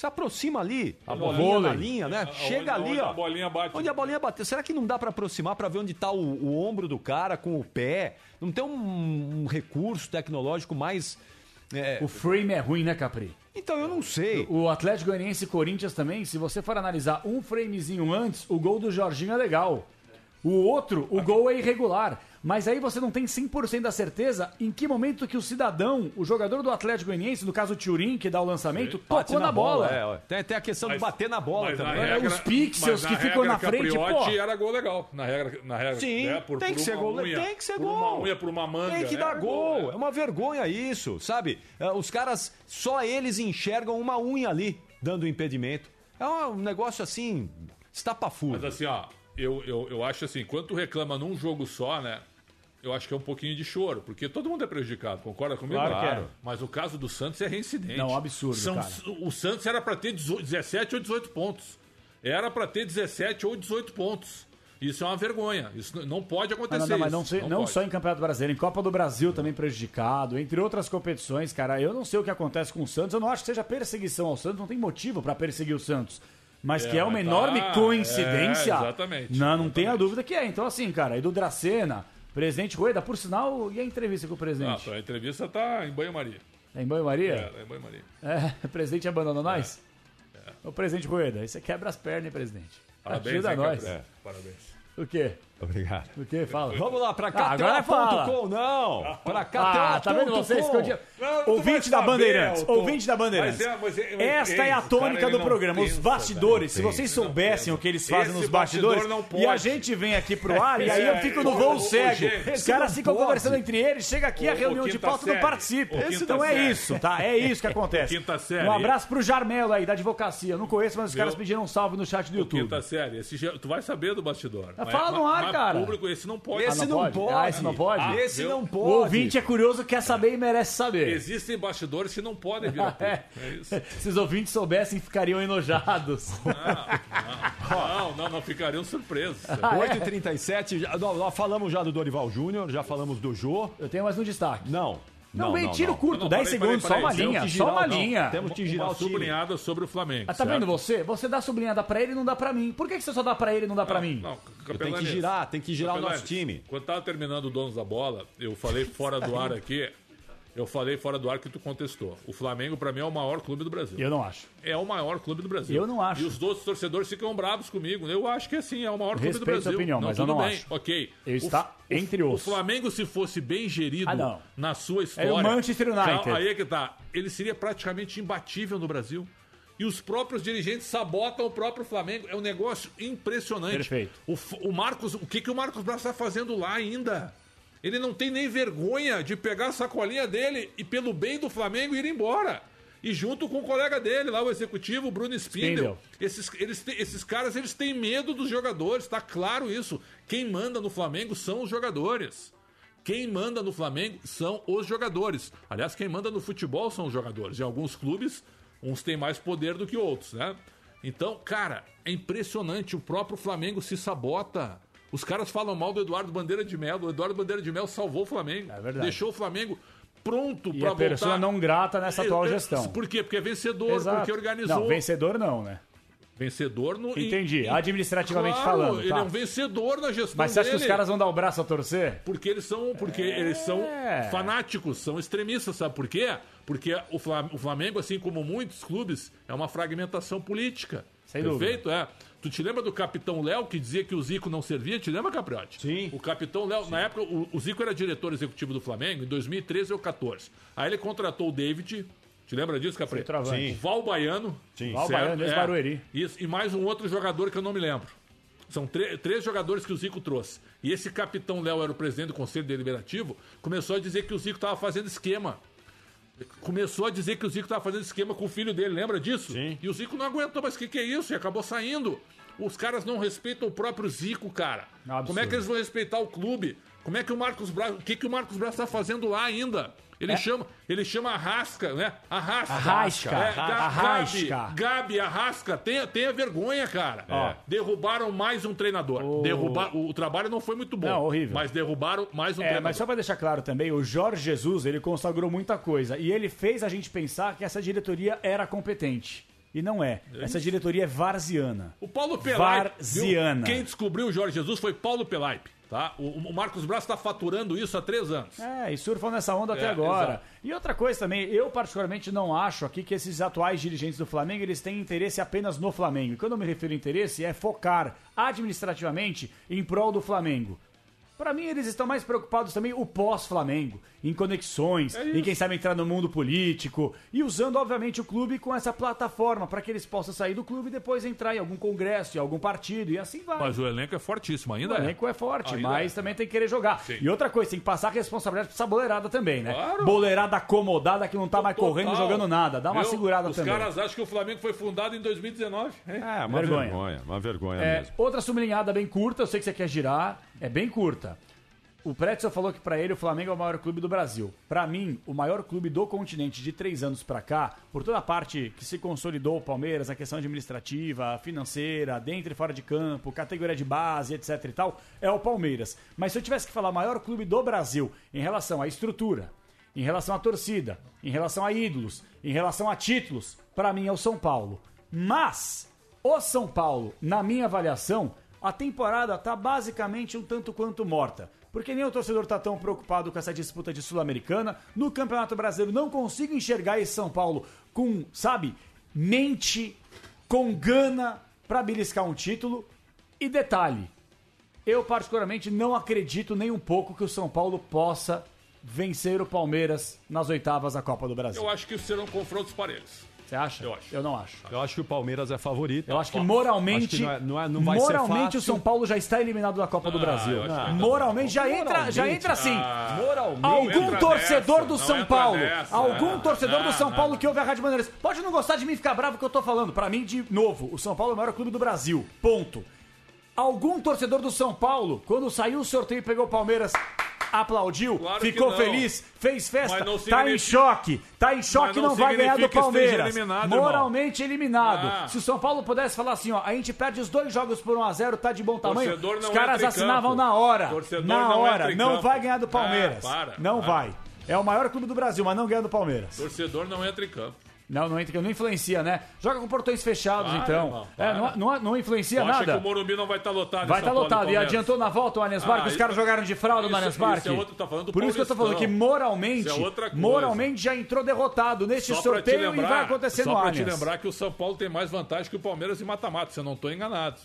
Você aproxima ali, a bolinha na linha, né? Aonde- Chega ali, onde ó. a bolinha bate. Onde a bolinha bateu. Será que não dá para aproximar para ver onde está o, o ombro do cara com o pé? Não tem um, um recurso tecnológico mais. é, O frame é ruim, né, Capri? Então eu não sei. O Atlético Goianiense e Corinthians também, se você for analisar um framezinho antes, o gol do Jorginho é legal. O outro, o gol é irregular. Mas aí você não tem 100% da certeza em que momento que o cidadão, o jogador do Atlético Goianiense, no caso o Turin, que dá o lançamento, Bate tocou na, bola. é, ó. tem, tem a questão Mas- de bater na bola mas na também. É, os pixels que ficam regra na frente, Capriotti pô. era gol legal. Na regra, na regra Sim, né, por- tem por que ser gol. unha, tem que ser por gol. uma unha, por uma manga. Tem que dar era gol. é. É uma vergonha isso, sabe? É, Os caras, só eles enxergam uma unha ali, dando impedimento. É um negócio assim, estapafúrdio. Mas assim, ó, eu, eu, eu acho assim, quando tu reclama num jogo só, né? Eu acho que é um pouquinho de choro, porque todo mundo é prejudicado, concorda comigo? Claro que é. Mas o caso do Santos é reincidente. Não, absurdo, cara. O Santos era pra ter 18 17 ou 18 pontos. Era pra ter 17 ou 18 pontos. Isso é uma vergonha. Isso não pode acontecer. não, não, mas não, sei- não pode. só em Campeonato Brasileiro, em Copa do Brasil também prejudicado, entre outras competições, cara. Eu não sei o que acontece com o Santos, eu não acho que seja perseguição ao Santos, não tem motivo pra perseguir o Santos. Mas É, que é uma mas tá- enorme é, coincidência. exatamente, Não, não tenha dúvida que é. Então, assim, cara, e do Dracena, presidente Rueda, por sinal, e a entrevista com o Ah, presidente? a entrevista tá em banho-maria. É em banho-maria? É, tá em banho-maria. É, o presidente abandonou nós? Ô, presidente Rueda, aí você quebra as pernas, hein, presidente? Parabéns, Ajuda hein, nós. Parabéns. O quê? Obrigado. O quê? Fala. Vamos lá, pra Ah, agora fala. KTO.com, não. Pra Ah, tá vendo vocês? que Ouvinte da Bandeirantes, ouvinte da Bandeirantes. É- é- Esta é a tônica cara, do programa. Os bastidores, se vocês soubessem o que eles fazem Esse nos bastidores, e a gente vem aqui pro ar, e aí eu fico no É, voo cego. Os caras ficam conversando entre eles, chega aqui a reunião de pauta não participa. Então é isso, tá? É isso que acontece. Quinta série. Um abraço pro Jarmelo aí, da advocacia. Não conheço, mas os caras pediram um salve no chat do YouTube. Quinta série. Tu vai saber do bastidor. Ah, fala no ar, cara. público, esse não pode. Ah, não pode? Ah, esse não pode? Ah, Esse não pode. O ouvinte é curioso, quer saber e merece saber. Existem bastidores que não podem vir a público. É. É isso. Se os ouvintes soubessem, ficariam enojados. Não, não, não ficariam surpresos. Ah, é? 8h37, já, nós, nós falamos já do Dorival Júnior, já falamos do Jô. Eu tenho mais um destaque. Não. Não, vem tiro curto, Não, 10 peraí, segundos, só uma linha, só uma não, linha. Temos que girar Uma sublinhada sobre o Flamengo. Ah, tá certo? vendo você? Você dá sublinhada pra ele e não dá pra mim. Por que, que você só dá pra ele e não dá pra mim? Não, Tem que Capelanes, girar, tem que girar o nosso Capelanes, time. Quando tava terminando o Donos da Bola, eu falei fora do ar aqui. Eu falei fora do ar que tu contestou. O Flamengo, pra mim, é o maior clube do Brasil. Eu não acho. É o maior clube do Brasil. Eu não acho. E os outros torcedores ficam bravos comigo. Eu acho que assim, é o maior clube do Respeito Brasil. a opinião, mas eu tudo não bem, acho. Ok. Eu O- está o- entre O os. Flamengo, se fosse bem gerido Ah, não. na sua história. É o Manchester United. Aí é que tá. Ele seria praticamente imbatível no Brasil. E os próprios dirigentes sabotam o próprio Flamengo. É um negócio impressionante. Perfeito. O, o Marcos, o que, que o Marcos Braz está fazendo lá ainda? Ele não tem nem vergonha de pegar a sacolinha dele e, pelo bem do Flamengo, ir embora. E junto com o colega dele lá, o executivo, o Bruno Spindel. Spindel. Esses, eles, esses caras, eles têm medo dos jogadores, tá claro isso. Quem manda no Flamengo são os jogadores. Quem manda no Flamengo são os jogadores. Aliás, quem manda no futebol são os jogadores. Em alguns clubes, uns têm mais poder do que outros, né? Então, cara, é impressionante. O próprio Flamengo se sabota. Os caras falam mal do Eduardo Bandeira de Melo. O Eduardo Bandeira de Melo salvou o Flamengo. verdade. Deixou o Flamengo pronto E pra a pessoa voltar. não grata nessa atual É, é, gestão. Por quê? Porque é vencedor, Exato. porque organizou. Não, vencedor não, né? Vencedor no. Entendi. Administrativamente Claro, falando, Ele tá. é um vencedor na gestão Mas você acha que dele. os caras vão dar o braço a torcer? Porque eles são, porque eles são fanáticos, são extremistas, sabe por quê? Porque o Flam- o Flamengo, assim como muitos clubes, é uma fragmentação política. Sem Perfeito? É. Tu te lembra do Capitão Léo que dizia que o Zico não servia? Te lembra, Capriotti? Sim. O Capitão Léo, na época, o, o Zico era diretor executivo do Flamengo, em 2013 ou 14. Aí ele contratou o David. Te lembra disso? Centroavante. Sim. O Val Baiano. Sim. Val Baiano, ex-Barueri. Isso, e mais um outro jogador que eu não me lembro. São três jogadores que o Zico trouxe. E esse capitão Léo era o presidente do Conselho Deliberativo, começou a dizer que o Zico estava fazendo esquema. Começou a dizer que o Zico estava fazendo esquema com o filho dele, lembra disso? Sim. E o Zico não aguentou, mas o que, que é isso? E acabou saindo. Os caras não respeitam o próprio Zico, cara. Como é que eles vão respeitar o clube? Como é que o Marcos Braz. O que, que o Marcos Braz está fazendo lá ainda? Ele É. chama, ele chama Arrasca, né? Arrasca. Arrasca. É, Arrasca. Gabi, Gabi, Arrasca, tenha, tenha vergonha, cara. Ó. Derrubaram mais um treinador. Derrubar, o, o trabalho não foi muito bom. Não, horrível. Mas derrubaram mais um É, treinador. mas só pra deixar claro também, o Jorge Jesus, ele consagrou muita coisa. E ele fez a gente pensar que essa diretoria era competente. E não é. Essa diretoria é varziana. O Paulo Pelaipe. Varziana. viu? Quem descobriu o Jorge Jesus foi Paulo Pelaipe. Tá? O, o Marcos Braz está faturando isso há três anos. É, e surfam nessa onda até É, agora. exato. E outra coisa também, eu particularmente não acho aqui que esses atuais dirigentes do Flamengo, eles têm interesse apenas no Flamengo. E quando eu me refiro a interesse, é focar administrativamente em prol do Flamengo. Pra mim, eles estão mais preocupados também o pós-Flamengo, em conexões, em quem sabe entrar no mundo político e usando, obviamente, o clube com essa plataforma para que eles possam sair do clube e depois entrar em algum congresso, em algum partido e assim vai. Mas o elenco é fortíssimo ainda. O elenco é forte, Ainda mas é. também tem que querer jogar. Sim. E outra coisa, tem que passar a responsabilidade pra essa boleirada também, né? Claro. Boleirada acomodada que não tá mais correndo, Total. jogando nada. Dá uma Viu? segurada Os também. caras acham que o Flamengo foi fundado em 2019. hein? É, uma Vergonha. vergonha, uma vergonha É, mesmo. outra sublinhada bem curta, eu sei que você quer girar, é bem curta. O Pretzel falou que pra ele o Flamengo é o maior clube do Brasil. Pra mim, o maior clube do continente de três anos pra cá, por toda a parte que se consolidou o Palmeiras, a questão administrativa, financeira, dentro e fora de campo, categoria de base, etc e tal, é o Palmeiras. Mas se eu tivesse que falar maior clube do Brasil em relação à estrutura, em relação à torcida, em relação a ídolos, em relação a títulos, pra mim é o São Paulo. Mas o São Paulo, na minha avaliação, a temporada tá basicamente um tanto quanto morta. Porque nem o torcedor tá tão preocupado com essa disputa de Sul-Americana. No Campeonato Brasileiro não consigo enxergar esse São Paulo com, sabe, mente, com gana pra beliscar um título. E detalhe, eu particularmente não acredito nem um pouco que o São Paulo possa vencer o Palmeiras nas oitavas da Copa do Brasil. Eu acho que serão confrontos parelhos. Você acha? Eu acho. Eu não acho. Eu acho que o Palmeiras é favorito. Eu acho que moralmente, Acho que não, é- não, é- não vai ser moralmente o. São Paulo já está eliminado da Copa do Ah, Brasil. acho que não. Moralmente já entra, já entra assim. Ah, moralmente. Algum torcedor nessa, do São Paulo, nessa, algum torcedor do São não. Paulo que ouve a Rádio Bandeirantes, pode não gostar de mim e ficar bravo que eu tô falando. Pra mim, de novo, o São Paulo é o maior clube do Brasil. Ponto. Algum torcedor do São Paulo, quando saiu o sorteio e pegou o Palmeiras, aplaudiu, Claro ficou feliz, fez festa, tá em significa- choque, tá em choque e não não vai ganhar do Palmeiras. eliminado, irmão. Moralmente eliminado. Ah. Se o São Paulo pudesse falar assim, ó, a gente perde os dois jogos por 1 a 0 tá de bom tamanho, os caras em assinavam campo. na hora. Torcedor na não hora, em não vai ganhar do Palmeiras. Ah, para, não para. vai. É o maior clube do Brasil, mas não ganha do Palmeiras. Torcedor não entra em campo. Não, não entra, não influencia, né? Joga com portões fechados, Para, então. irmão, é, não, não, não influencia Tu acha nada. que o Morumbi não vai estar lotado em Vai estar Paulo lotado. E adiantou na volta o Allianz Parque. Ah, os caras jogaram de fralda no Allianz isso Parque. é outro- tá Por isso que eu tô falando que moralmente, é moralmente já entrou derrotado neste Só sorteio e lembrar- vai acontecer só no pra te Allianz. lembrar que o São Paulo tem mais vantagem que o Palmeiras em mata-mata, se eu não tô enganado.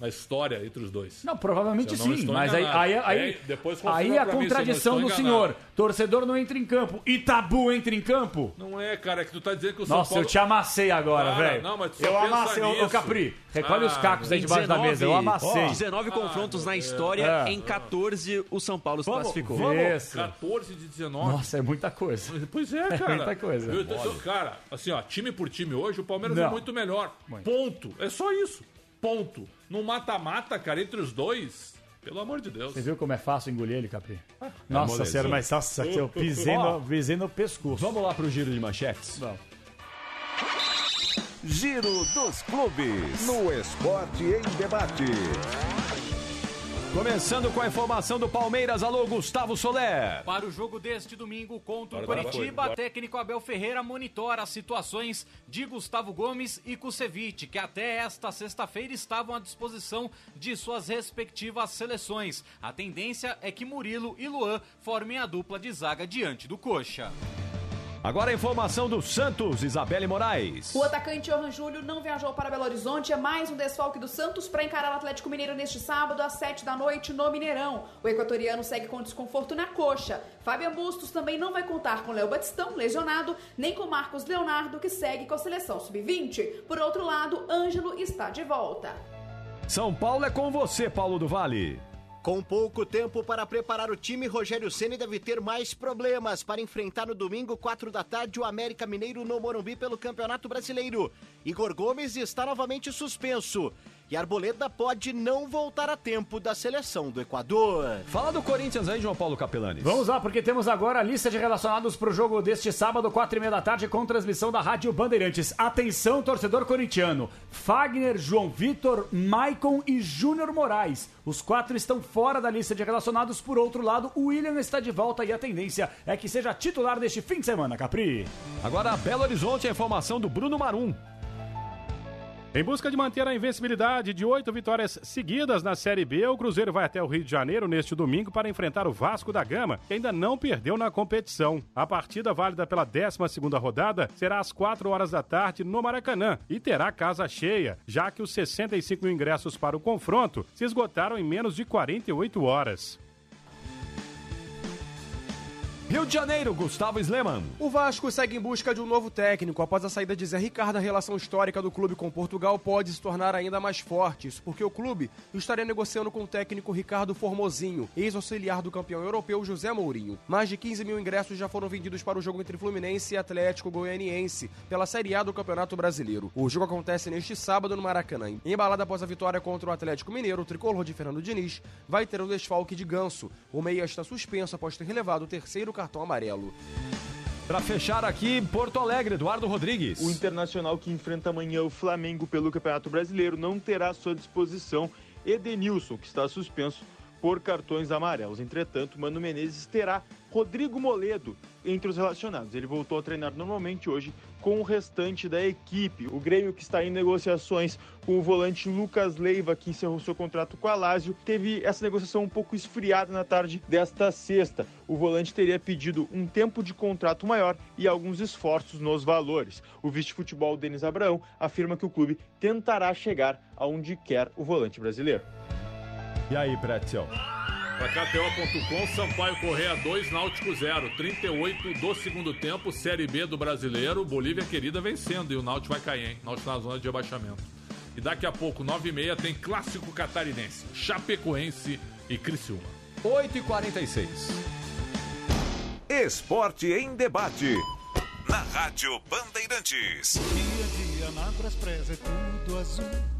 Na história entre os dois. Não, provavelmente não sim, mas aí, enganado. aí, aí, É, depois aí a mim eu não contradição estou do senhor. Torcedor não entra em campo e tabu entra em campo. Não é, cara, é que tu tá dizendo que o São Nossa, Paulo... eu te amassei agora, velho. não, mas tu Eu amassei, ô. Capri. Recolhe os Ah, cacos aí debaixo da mesa, eu amassei. 19 confrontos na história, É. em 14 o São Paulo se Vamos, classificou. vamos. Isso. 14 de 19. Nossa, é muita coisa. Pois é, É cara. muita coisa. Eu tô- cara, assim, ó, time por time hoje, o Palmeiras Não. é muito melhor. Ponto. É só isso. Ponto. No mata-mata, cara, entre os dois, pelo amor de Deus. Você viu como é fácil engolir ele, Capri? é Nossa molezinha. senhora, mas nossa, eu pisei, no, pisei no pescoço. Vamos lá pro giro de manchetes? Vamos. Giro dos clubes. No Esporte em Debate. Começando com a informação do Palmeiras, alô Gustavo Soler. Para o jogo deste domingo contra o Bora, Coritiba, bora. técnico Abel Ferreira monitora as situações de Gustavo Gomes e Kusevich, que até esta sexta-feira estavam à disposição de suas respectivas seleções. A tendência é que Murilo e Luan formem a dupla de zaga diante do Coxa. Agora a informação do Santos, Isabelle Moraes. O atacante Johan Júlio não viajou para Belo Horizonte. É mais um desfalque do Santos para encarar o Atlético Mineiro neste sábado, às 7 da noite, no Mineirão. O equatoriano segue com desconforto na coxa. Fabian Bustos também não vai contar com Léo Batistão, lesionado, nem com Marcos Leonardo, que segue com a seleção sub-20. Por outro lado, Ângelo está de volta. São Paulo é com você, Paulo do Vale. Com pouco tempo para preparar o time, Rogério Ceni deve ter mais problemas para enfrentar no domingo, 4 da tarde, o América Mineiro no Morumbi pelo Campeonato Brasileiro. Igor Gomes está novamente suspenso. E Arboleda pode não voltar a tempo da seleção do Equador. Fala do Corinthians aí, João Paulo Capelanes. Vamos lá, porque temos agora a lista de relacionados para o jogo deste sábado, quatro e meia da tarde, com transmissão da Rádio Bandeirantes. Atenção, torcedor corintiano. Fagner, João Vitor, Maicon e Júnior Moraes. Os quatro estão fora da lista de relacionados. Por outro lado, o William está de volta e a tendência é que seja titular deste fim de semana, Capri. Agora, Belo Horizonte, a informação do Bruno Marum. Em busca de manter a invencibilidade de oito vitórias seguidas na Série B, o Cruzeiro vai até o Rio de Janeiro neste domingo para enfrentar o Vasco da Gama, que ainda não perdeu na competição. A partida, válida pela 12ª rodada, será às 4 horas da tarde no Maracanã e terá casa cheia, já que os 65 mil ingressos para o confronto se esgotaram em menos de 48 horas. Rio de Janeiro, Gustavo Sleman. O Vasco segue em busca de um novo técnico. Após a saída de Zé Ricardo, a relação histórica do clube com Portugal pode se tornar ainda mais forte. Isso porque o clube estaria negociando com o técnico Ricardo Formosinho, ex-auxiliar do campeão europeu José Mourinho. Mais de 15 mil ingressos já foram vendidos para o jogo entre Fluminense e Atlético Goianiense, pela Série A do Campeonato Brasileiro. O jogo acontece neste sábado no Maracanã. Embalado após a vitória contra o Atlético Mineiro, o tricolor de Fernando Diniz vai ter o desfalque de Ganso. O meia está suspenso após ter relevado o terceiro cartão amarelo. Para fechar aqui, Porto Alegre, Eduardo Rodrigues. O Internacional que enfrenta amanhã o Flamengo pelo Campeonato Brasileiro não terá à sua disposição Edenilson, que está suspenso por cartões amarelos. Entretanto, Mano Menezes terá Rodrigo Moledo entre os relacionados. Ele voltou a treinar normalmente hoje com o restante da equipe. O Grêmio, que está em negociações com o volante Lucas Leiva, que encerrou seu contrato com a Lazio, teve essa negociação um pouco esfriada na tarde desta sexta. O volante teria pedido um tempo de contrato maior e alguns esforços nos valores. O vice-futebol Denis Abraão afirma que o clube tentará chegar aonde quer o volante brasileiro. E aí, Pretzel? Pra KTO.com, Sampaio Correia 2, Náutico 0. 38 do segundo tempo, Série B do Brasileiro. Bolívia querida vencendo e o Náutico vai cair, hein? Náutico na zona de abaixamento. E daqui a pouco, 9h30, tem Clássico Catarinense, Chapecoense e Criciúma. 8h46. Esporte em debate. Na Rádio Bandeirantes. Dia a dia na Braspress é tudo azul.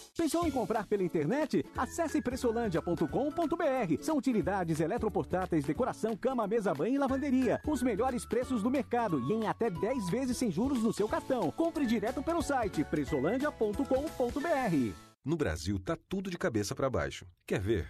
Pensou em comprar pela internet? Acesse pressolândia.com.br. São utilidades eletroportáteis, decoração, cama, mesa, banho e lavanderia. Os melhores preços do mercado e em até 10 vezes sem juros no seu cartão. Compre direto pelo site pressolândia.com.br. No Brasil tá tudo de cabeça para baixo. Quer ver?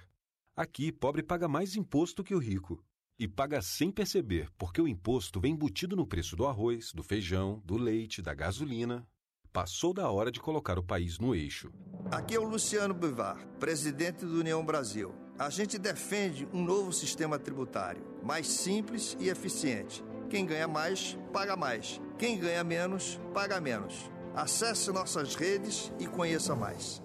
Aqui, pobre paga mais imposto que o rico. E paga sem perceber, porque o imposto vem embutido no preço do arroz, do feijão, do leite, da gasolina. Passou da hora de colocar o país no eixo. Aqui é o Luciano Bivar, presidente do União Brasil. A gente defende um novo sistema tributário, mais simples e eficiente. Quem ganha mais, paga mais. Quem ganha menos, paga menos. Acesse nossas redes e conheça mais.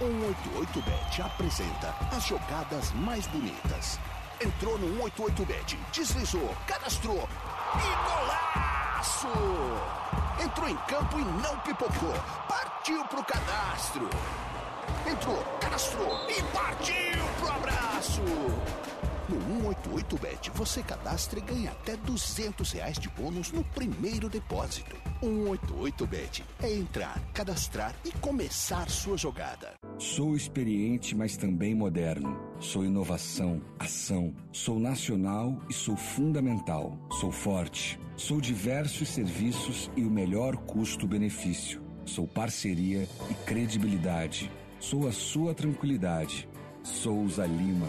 188bet apresenta as jogadas mais bonitas. Entrou no 188bet, deslizou, cadastrou e golaço! Entrou em campo e não pipocou. Partiu pro cadastro. Entrou, cadastrou e partiu pro abraço. No 188bet você cadastra e ganha até 200 reais de bônus no primeiro depósito. 188bet é entrar, cadastrar e começar sua jogada. Sou experiente, mas também moderno. Sou inovação, ação. Sou nacional e sou fundamental. Sou forte. Sou diversos serviços e o melhor custo-benefício. Sou parceria e credibilidade. Sou a sua tranquilidade. Souza Lima.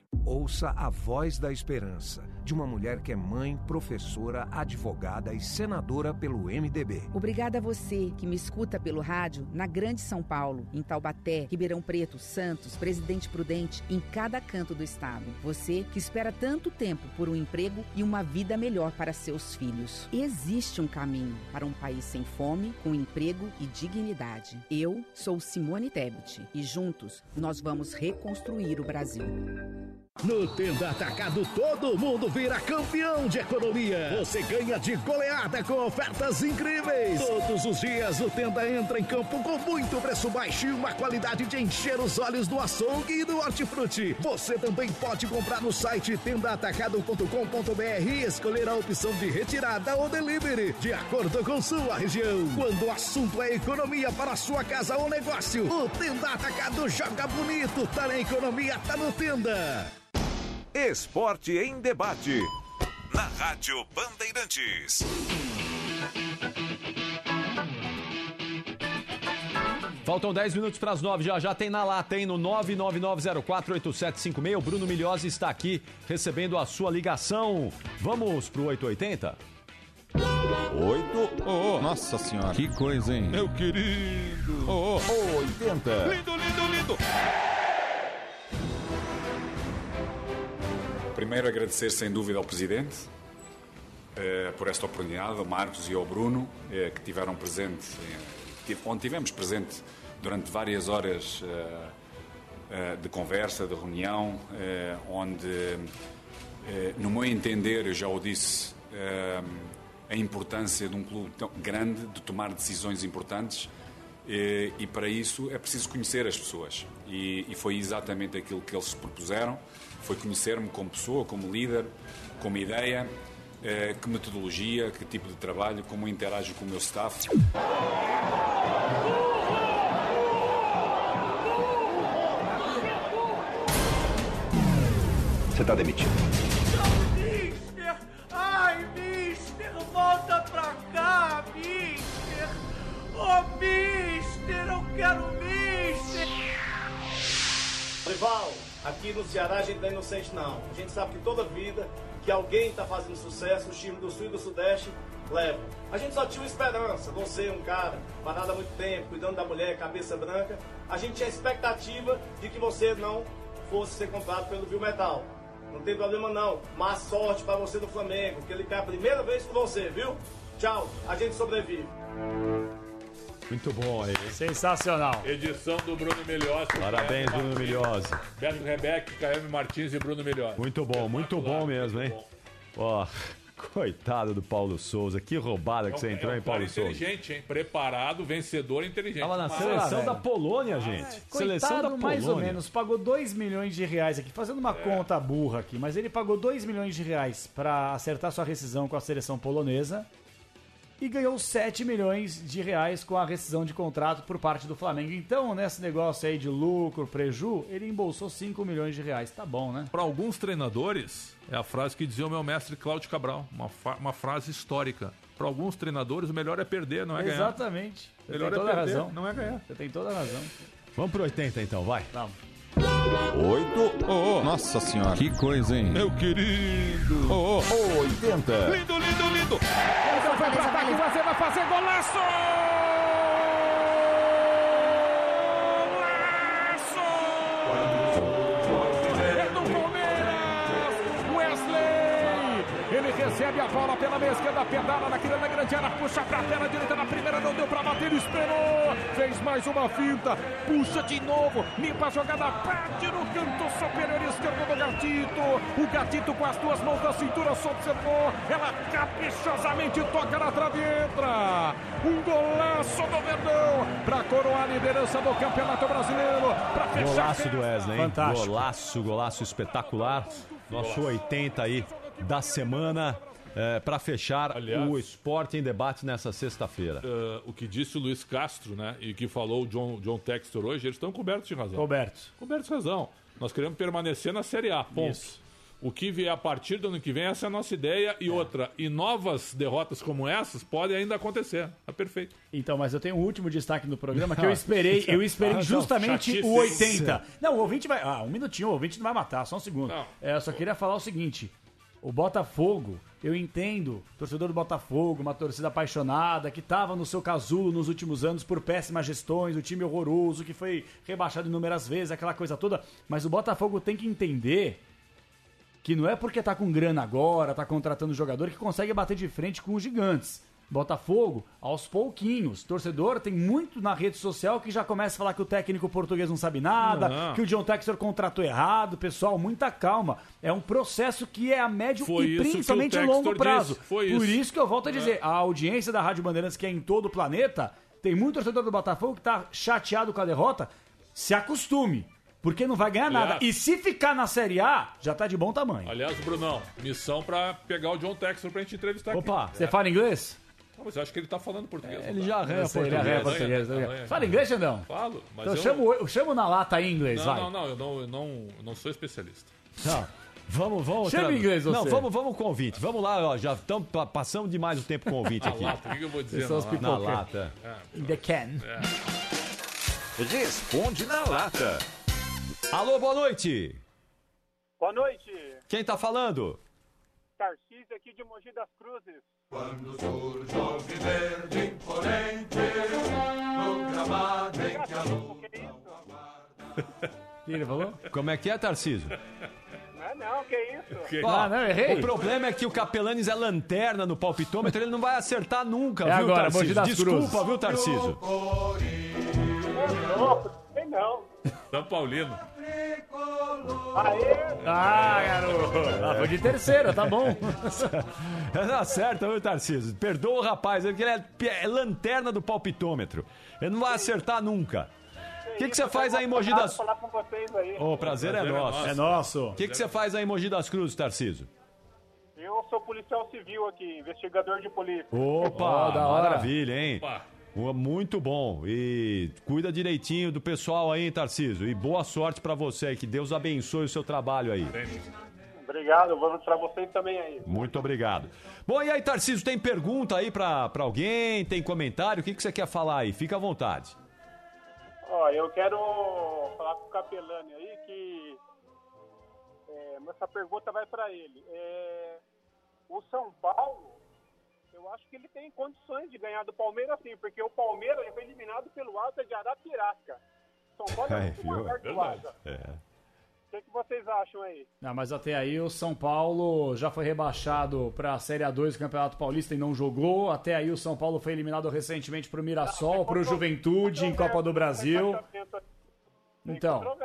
Ouça a voz da esperança de uma mulher que é mãe, professora, advogada e senadora pelo MDB. Obrigada a você que me escuta pelo rádio na Grande São Paulo, em Taubaté, Ribeirão Preto, Santos, Presidente Prudente, em cada canto do estado. Você que espera tanto tempo por um emprego e uma vida melhor para seus filhos. Existe um caminho para um país sem fome, com emprego e dignidade. Eu sou Simone Tebet e juntos nós vamos reconstruir o Brasil. No Tenda Atacado, todo mundo vira campeão de economia. Você ganha de goleada com ofertas incríveis. Todos os dias, o Tenda entra em campo com muito preço baixo e uma qualidade de encher os olhos do açougue e do hortifruti. Você também pode comprar no site tendaatacado.com.br e escolher a opção de retirada ou delivery, de acordo com sua região. Quando o assunto é economia para sua casa ou negócio, o Tenda Atacado joga bonito. Tá na economia, tá no Tenda. Esporte em debate. Na Rádio Bandeirantes. Faltam 10 minutos para as 9, já já tem na lata, hein? No 999048756. O Bruno Milhose está aqui recebendo a sua ligação. Vamos pro 880? Oito. Oh, Nossa senhora. Que coisa, hein? Meu querido. Oh, oh. 80. Lindo, lindo, lindo. Primeiro, agradecer sem dúvida ao Presidente eh, por esta oportunidade, ao Marcos e ao Bruno, eh, que tiveram presente, eh, onde tivemos presente durante várias horas eh, eh, de conversa, de reunião, eh, onde, no meu entender, eu já o disse, a importância de um clube tão grande de tomar decisões importantes. E, e para isso é preciso conhecer as pessoas. E, e foi exatamente aquilo que eles se propuseram: foi conhecer-me como pessoa, como líder, como ideia, eh, que metodologia, que tipo de trabalho, como eu interajo com o meu staff. Você está demitido. Mister! Ai, Mister, volta pra cá, Mister! Oh, Mister, eu quero Mister! Rival, aqui no Ceará a gente não é inocente não. A gente sabe que toda vida que alguém está fazendo sucesso, os times do Sul e do Sudeste levam. A gente só tinha uma esperança, você um cara parado há muito tempo, cuidando da mulher, cabeça branca. A gente tinha a expectativa de que você não fosse ser comprado pelo Viu Metal. Não tem problema não. Má sorte para você no Flamengo, que ele cai a primeira vez com você, viu? Tchau, a gente sobrevive. Muito bom aí. Sensacional. Edição do Bruno Milhose. Parabéns, Bruno Milhose. Beto Rebeck, KM Martins e Bruno Milhose. Muito bom, muito bom mesmo, hein? Ó, coitado do Paulo Souza. Que roubada que você entrou, é um hein, Paulo cara Souza? inteligente, hein? Preparado, vencedor, inteligente. Tava na Mas- seleção da Polônia, gente. seleção da Coitado, Polônia. mais ou menos, pagou 2 milhões de reais aqui, fazendo uma conta burra aqui, mas ele pagou 2 milhões de reais pra acertar sua rescisão com a seleção polonesa. E ganhou 7 milhões de reais com a rescisão de contrato por parte do Flamengo. Então, nesse negócio aí de lucro, preju, ele embolsou 5 milhões de reais. Tá bom, né? Para alguns treinadores, é a frase que dizia o meu mestre Cláudio Cabral, uma, uma frase histórica. Para alguns treinadores, o melhor é perder, não é ganhar. Exatamente. Você Melhor tem é toda a perder, razão. não é ganhar. Você tem toda a razão. Vamos pro 80 então, vai. Vamos. Oito. Oh, nossa senhora. Que coisa, hein? Meu querido. Oh, oh, 80. Lindo, lindo, lindo. Então vai pra ataque, você vai fazer golaço! Recebe a bola pela meia esquerda, pedala na grande, grande área, puxa pra perna direita na primeira, não deu pra bater, esperou! Fez mais uma finta, puxa de novo, limpa a jogada, bate no canto superior esquerdo do Gatito. O Gatito com as duas mãos na cintura só observou, ela caprichosamente toca na trave e entra. Um golaço do Verdão pra coroar a liderança do Campeonato Brasileiro, pra fechar Golaço do Wesley, hein? Fantástico. Golaço, golaço espetacular. Nosso 80 aí da semana é, para fechar Aliás- o Esporte em Debate nessa sexta-feira. Eh, o que disse o Luiz Castro, né? E que falou o John, John Textor hoje, eles estão cobertos de razão. Cobertos. Cobertos de razão. Nós queremos permanecer na Série A, ponto. Isso. O que vier a partir do ano que vem, essa é a nossa ideia. E outra, e novas derrotas como essas podem ainda acontecer. É perfeito. Então, mas eu tenho um último destaque no programa que eu esperei, eu esperei Ah, não, justamente chatice. o 80. Não, o ouvinte vai. Ah, um minutinho, o ouvinte não vai matar, só um segundo. Não. É, eu só queria falar o seguinte: o Botafogo, eu entendo, torcedor do Botafogo, uma torcida apaixonada, que tava no seu casulo nos últimos anos por péssimas gestões, o time horroroso, que foi rebaixado inúmeras vezes, aquela coisa toda. Mas o Botafogo tem que entender que não é porque tá com grana agora, tá contratando jogador que consegue bater de frente com os gigantes. Botafogo, aos pouquinhos. Torcedor tem muito na rede social que já começa a falar que o técnico português não sabe nada, Não. que o John Textor contratou errado. Pessoal, muita calma. É um processo que é a médio Foi e principalmente a longo prazo. Por isso. isso que eu volto a dizer, a audiência da Rádio Bandeirantes, que é em todo o planeta, tem muito torcedor do Botafogo que tá chateado com a derrota. Se acostume. Porque não vai ganhar nada. Aliás- E se ficar na Série A, já tá de bom tamanho. Aliás, Brunão, missão pra pegar o John Textor pra gente entrevistar Opa, aqui. Você fala inglês? Não, mas eu acho que ele tá falando português. Ele não já tá? arranha sei, ele arranha português. Arranha, arranha. Fala inglês, Xandão? Falo, mas Então eu... chamo, eu chamo na lata aí em inglês, Não, vai. não, não, eu não, eu não, eu não sou especialista. Não. Vamos, vamos. Chama tra- em inglês, Não, você. vamos, vamos com o convite. Vamos lá, ó, já estamos passando demais o tempo com o convite Na aqui. lata, o que, eu vou dizer? Na lata? Na lata. É. In the can. Responde na lata. Alô, boa noite. Boa noite, Quem tá falando? Tarcísio aqui de Mogi das Cruzes. Quando surge o verde imponente, no gramado em que a que ele falou? Como é que é, Tarcísio? Não é não, que isso? Que- Ah, não, errei. O problema é que o Capelanes é lanterna no palpitômetro, ele não vai acertar nunca, É viu, agora, Tarcísio? das Desculpa, Cruzes. viu, Tarcísio? Louco, sei não. São Paulino. Aê, Ah, garoto. Ah, foi de terceira, tá bom. Não acerta, viu, Tarcísio? Perdoa o rapaz, porque ele é, é lanterna do palpitômetro. Ele não vai acertar nunca. O que, que você faz aí em Mogi das... falar com vocês aí. Ô, prazer é Prazer é nosso. É nosso. O que, que você faz aí em Mogi das Cruzes, Tarcísio? Eu sou policial civil aqui, investigador de polícia. Opa, Ó, da hora. maravilha, hein? Opa. Muito bom. E cuida direitinho do pessoal aí, Tarcísio. E boa sorte pra você. Que Deus abençoe o seu trabalho aí. Obrigado, vamos pra vocês também aí. Muito obrigado. Bom, e aí, Tarcísio, tem pergunta aí pra, pra alguém? Tem comentário? O que, que você quer falar aí? Fica à vontade. Ó, eu quero falar com o Capelani aí que é, essa pergunta vai para ele. É, o São Paulo, eu acho que ele tem condições de ganhar do Palmeiras sim, porque o Palmeiras foi eliminado pelo Asa de Arapiraca. São Paulo É, é muito maior que o. Asa. É. O que, que vocês acham aí? Não, mas até aí o São Paulo já foi rebaixado pra Série A2 do Campeonato Paulista e não jogou. Até aí o São Paulo foi eliminado recentemente pro Mirassol, pro Juventude em Copa do Brasil. Então.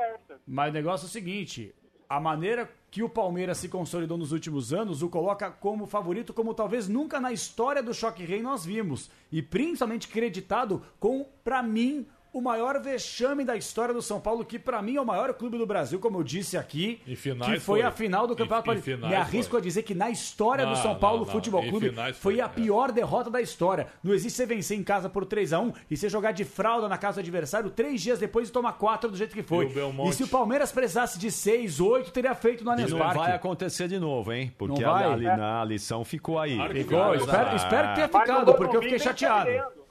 Mas o negócio é o seguinte: a maneira que o Palmeiras se consolidou nos últimos anos o coloca como favorito, como talvez nunca na história do Choque Rei nós vimos. E principalmente creditado com, pra mim, o maior vexame da história do São Paulo, que pra mim é o maior clube do Brasil, como eu disse aqui, que foi, foi. a final do Campeonato Paulista. Me arrisco foi. a dizer que na história do Não, São Paulo não, não. Futebol Clube foi foi, a pior derrota da história. Não existe você vencer em casa por 3x1 e você jogar de fralda na casa do adversário três dias depois e tomar quatro do jeito que foi. E? E se o Palmeiras precisasse de 6, 8, teria feito no E Allianz não Parque. vai acontecer de novo, hein? Porque Não a, ali na lição ficou aí. Ficou, espero, espero que tenha ficado, porque eu fiquei chateado.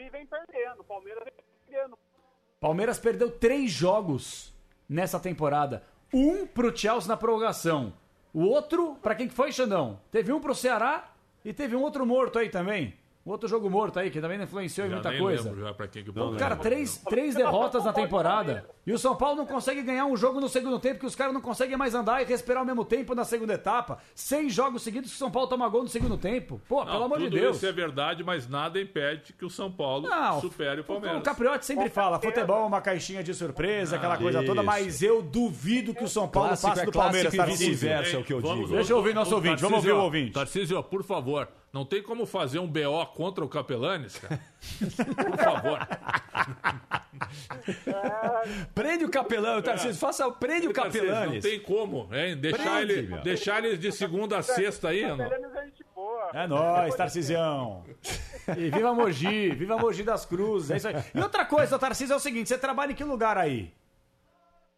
Morumbi vem perdendo, Palmeiras vem perdendo. Palmeiras perdeu três jogos nessa temporada. Um pro Chelsea na prorrogação. O outro, pra quem que foi, Xandão? Teve um pro Ceará e teve um outro morto aí também. Um outro jogo morto aí, que também não influenciou em Já muita nem coisa. lembro já pra quem que o Pô, Palmeiras cara, três, três derrotas na temporada. E o São Paulo não consegue ganhar um jogo no segundo tempo, que os caras não conseguem mais andar e respirar ao mesmo tempo na segunda etapa. Seis jogos seguidos que o São Paulo toma gol no segundo tempo. Pô, Não, pelo amor de Deus. isso é verdade, mas nada impede que o São Paulo Não, supere o Palmeiras. O Capriotti sempre fala, futebol é uma caixinha de surpresa, aquela coisa toda, isso. mas eu duvido que o São Paulo Clássico passe é do Palmeiras, e Tarcísio. vice-versa, é o que eu Vamos- digo. Deixa eu ouvir nosso ouvinte, vamos ouvir o ouvinte. Tarcísio, por favor, não tem como fazer um BO contra o Capelanes, cara? Por favor. Prende o capelão, Tarcísio. Faça, prende o Tarcísio, capelanes. Não tem como, hein? Deixar, Prende, ele, meu. deixar ele de segunda a sexta aí, não. É nóis, Tarcisião. E viva Mogi, viva Mogi das Cruzes. É isso aí. E outra coisa, Tarcísio, é o seguinte: você trabalha em que lugar aí?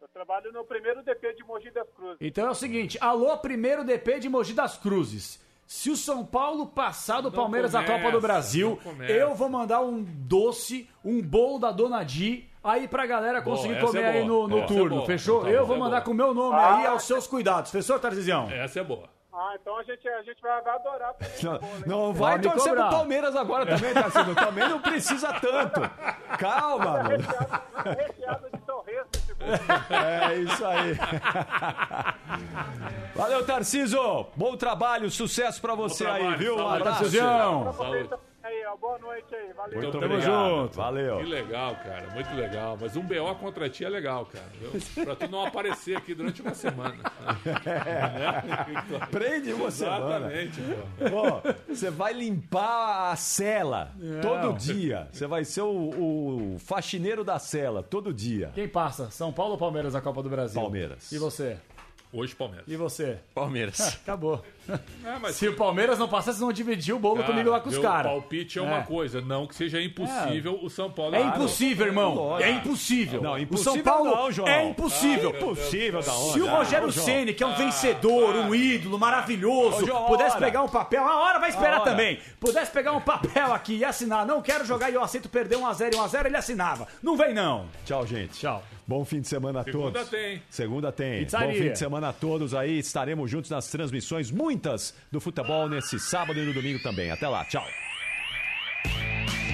Eu trabalho no primeiro DP de Mogi das Cruzes. Então é o seguinte: alô, primeiro DP de Mogi das Cruzes. Se o São Paulo passar do Palmeiras na começa, Copa do Brasil, não eu vou mandar um doce, um bolo da Dona Di aí pra galera Boa, conseguir essa comer é aí boa. no, no Essa é turno, boa. fechou? Então, eu essa vou é mandar boa. com o meu nome aí aos seus cuidados, fechou, Tarcisião? Essa é boa. Ah, então a gente, a gente vai, vai adorar. Não, não vai Pode torcer cobrar. pro Palmeiras agora também, Tarcísio. Também não precisa tanto. Calma, mano. Recheado bolo. É isso aí. Valeu, Tarcísio. Bom trabalho, sucesso pra você aí, trabalho, viu? Um saúde. abraço. Tarcisião. Saúde. Aí, ó, boa noite aí, valeu. Muito Tamo obrigado. junto. Valeu. Que legal, cara. Muito legal. Mas um BO contra ti é legal, cara. Viu? Pra tu não aparecer aqui durante uma semana. Né? Prende uma semana. Exatamente, pô. Você vai limpar a cela todo dia. Você vai ser o, o faxineiro da cela todo dia. Quem passa? São Paulo ou Palmeiras na Copa do Brasil? Palmeiras. E você? Hoje, Palmeiras. E você? Palmeiras. Acabou. É, mas Se o Palmeiras não passasse, vocês vão dividir o bolo Cara, comigo lá com os meu caras. palpite é uma coisa, não que seja impossível o São Paulo. É Ah, impossível, irmão. Lógico. É impossível. Não, o impossível São Paulo não, João. é impossível. Ah, Impossível da onde? Se o Rogério Ah. Ceni, que é um vencedor, um ídolo maravilhoso, João, pudesse hora. pegar um papel, a hora vai esperar A hora. também. Pudesse pegar um papel aqui e assinar, não quero jogar e eu aceito perder 1x0 e 1x0, ele assinava. Não vem não. Tchau, gente. Tchau. Bom fim de semana a Segunda todos. tem. Segunda tem. Pizzaria. Bom fim de semana a todos aí. Estaremos juntos nas transmissões, muitas do futebol nesse sábado e no domingo também. Até lá. Tchau.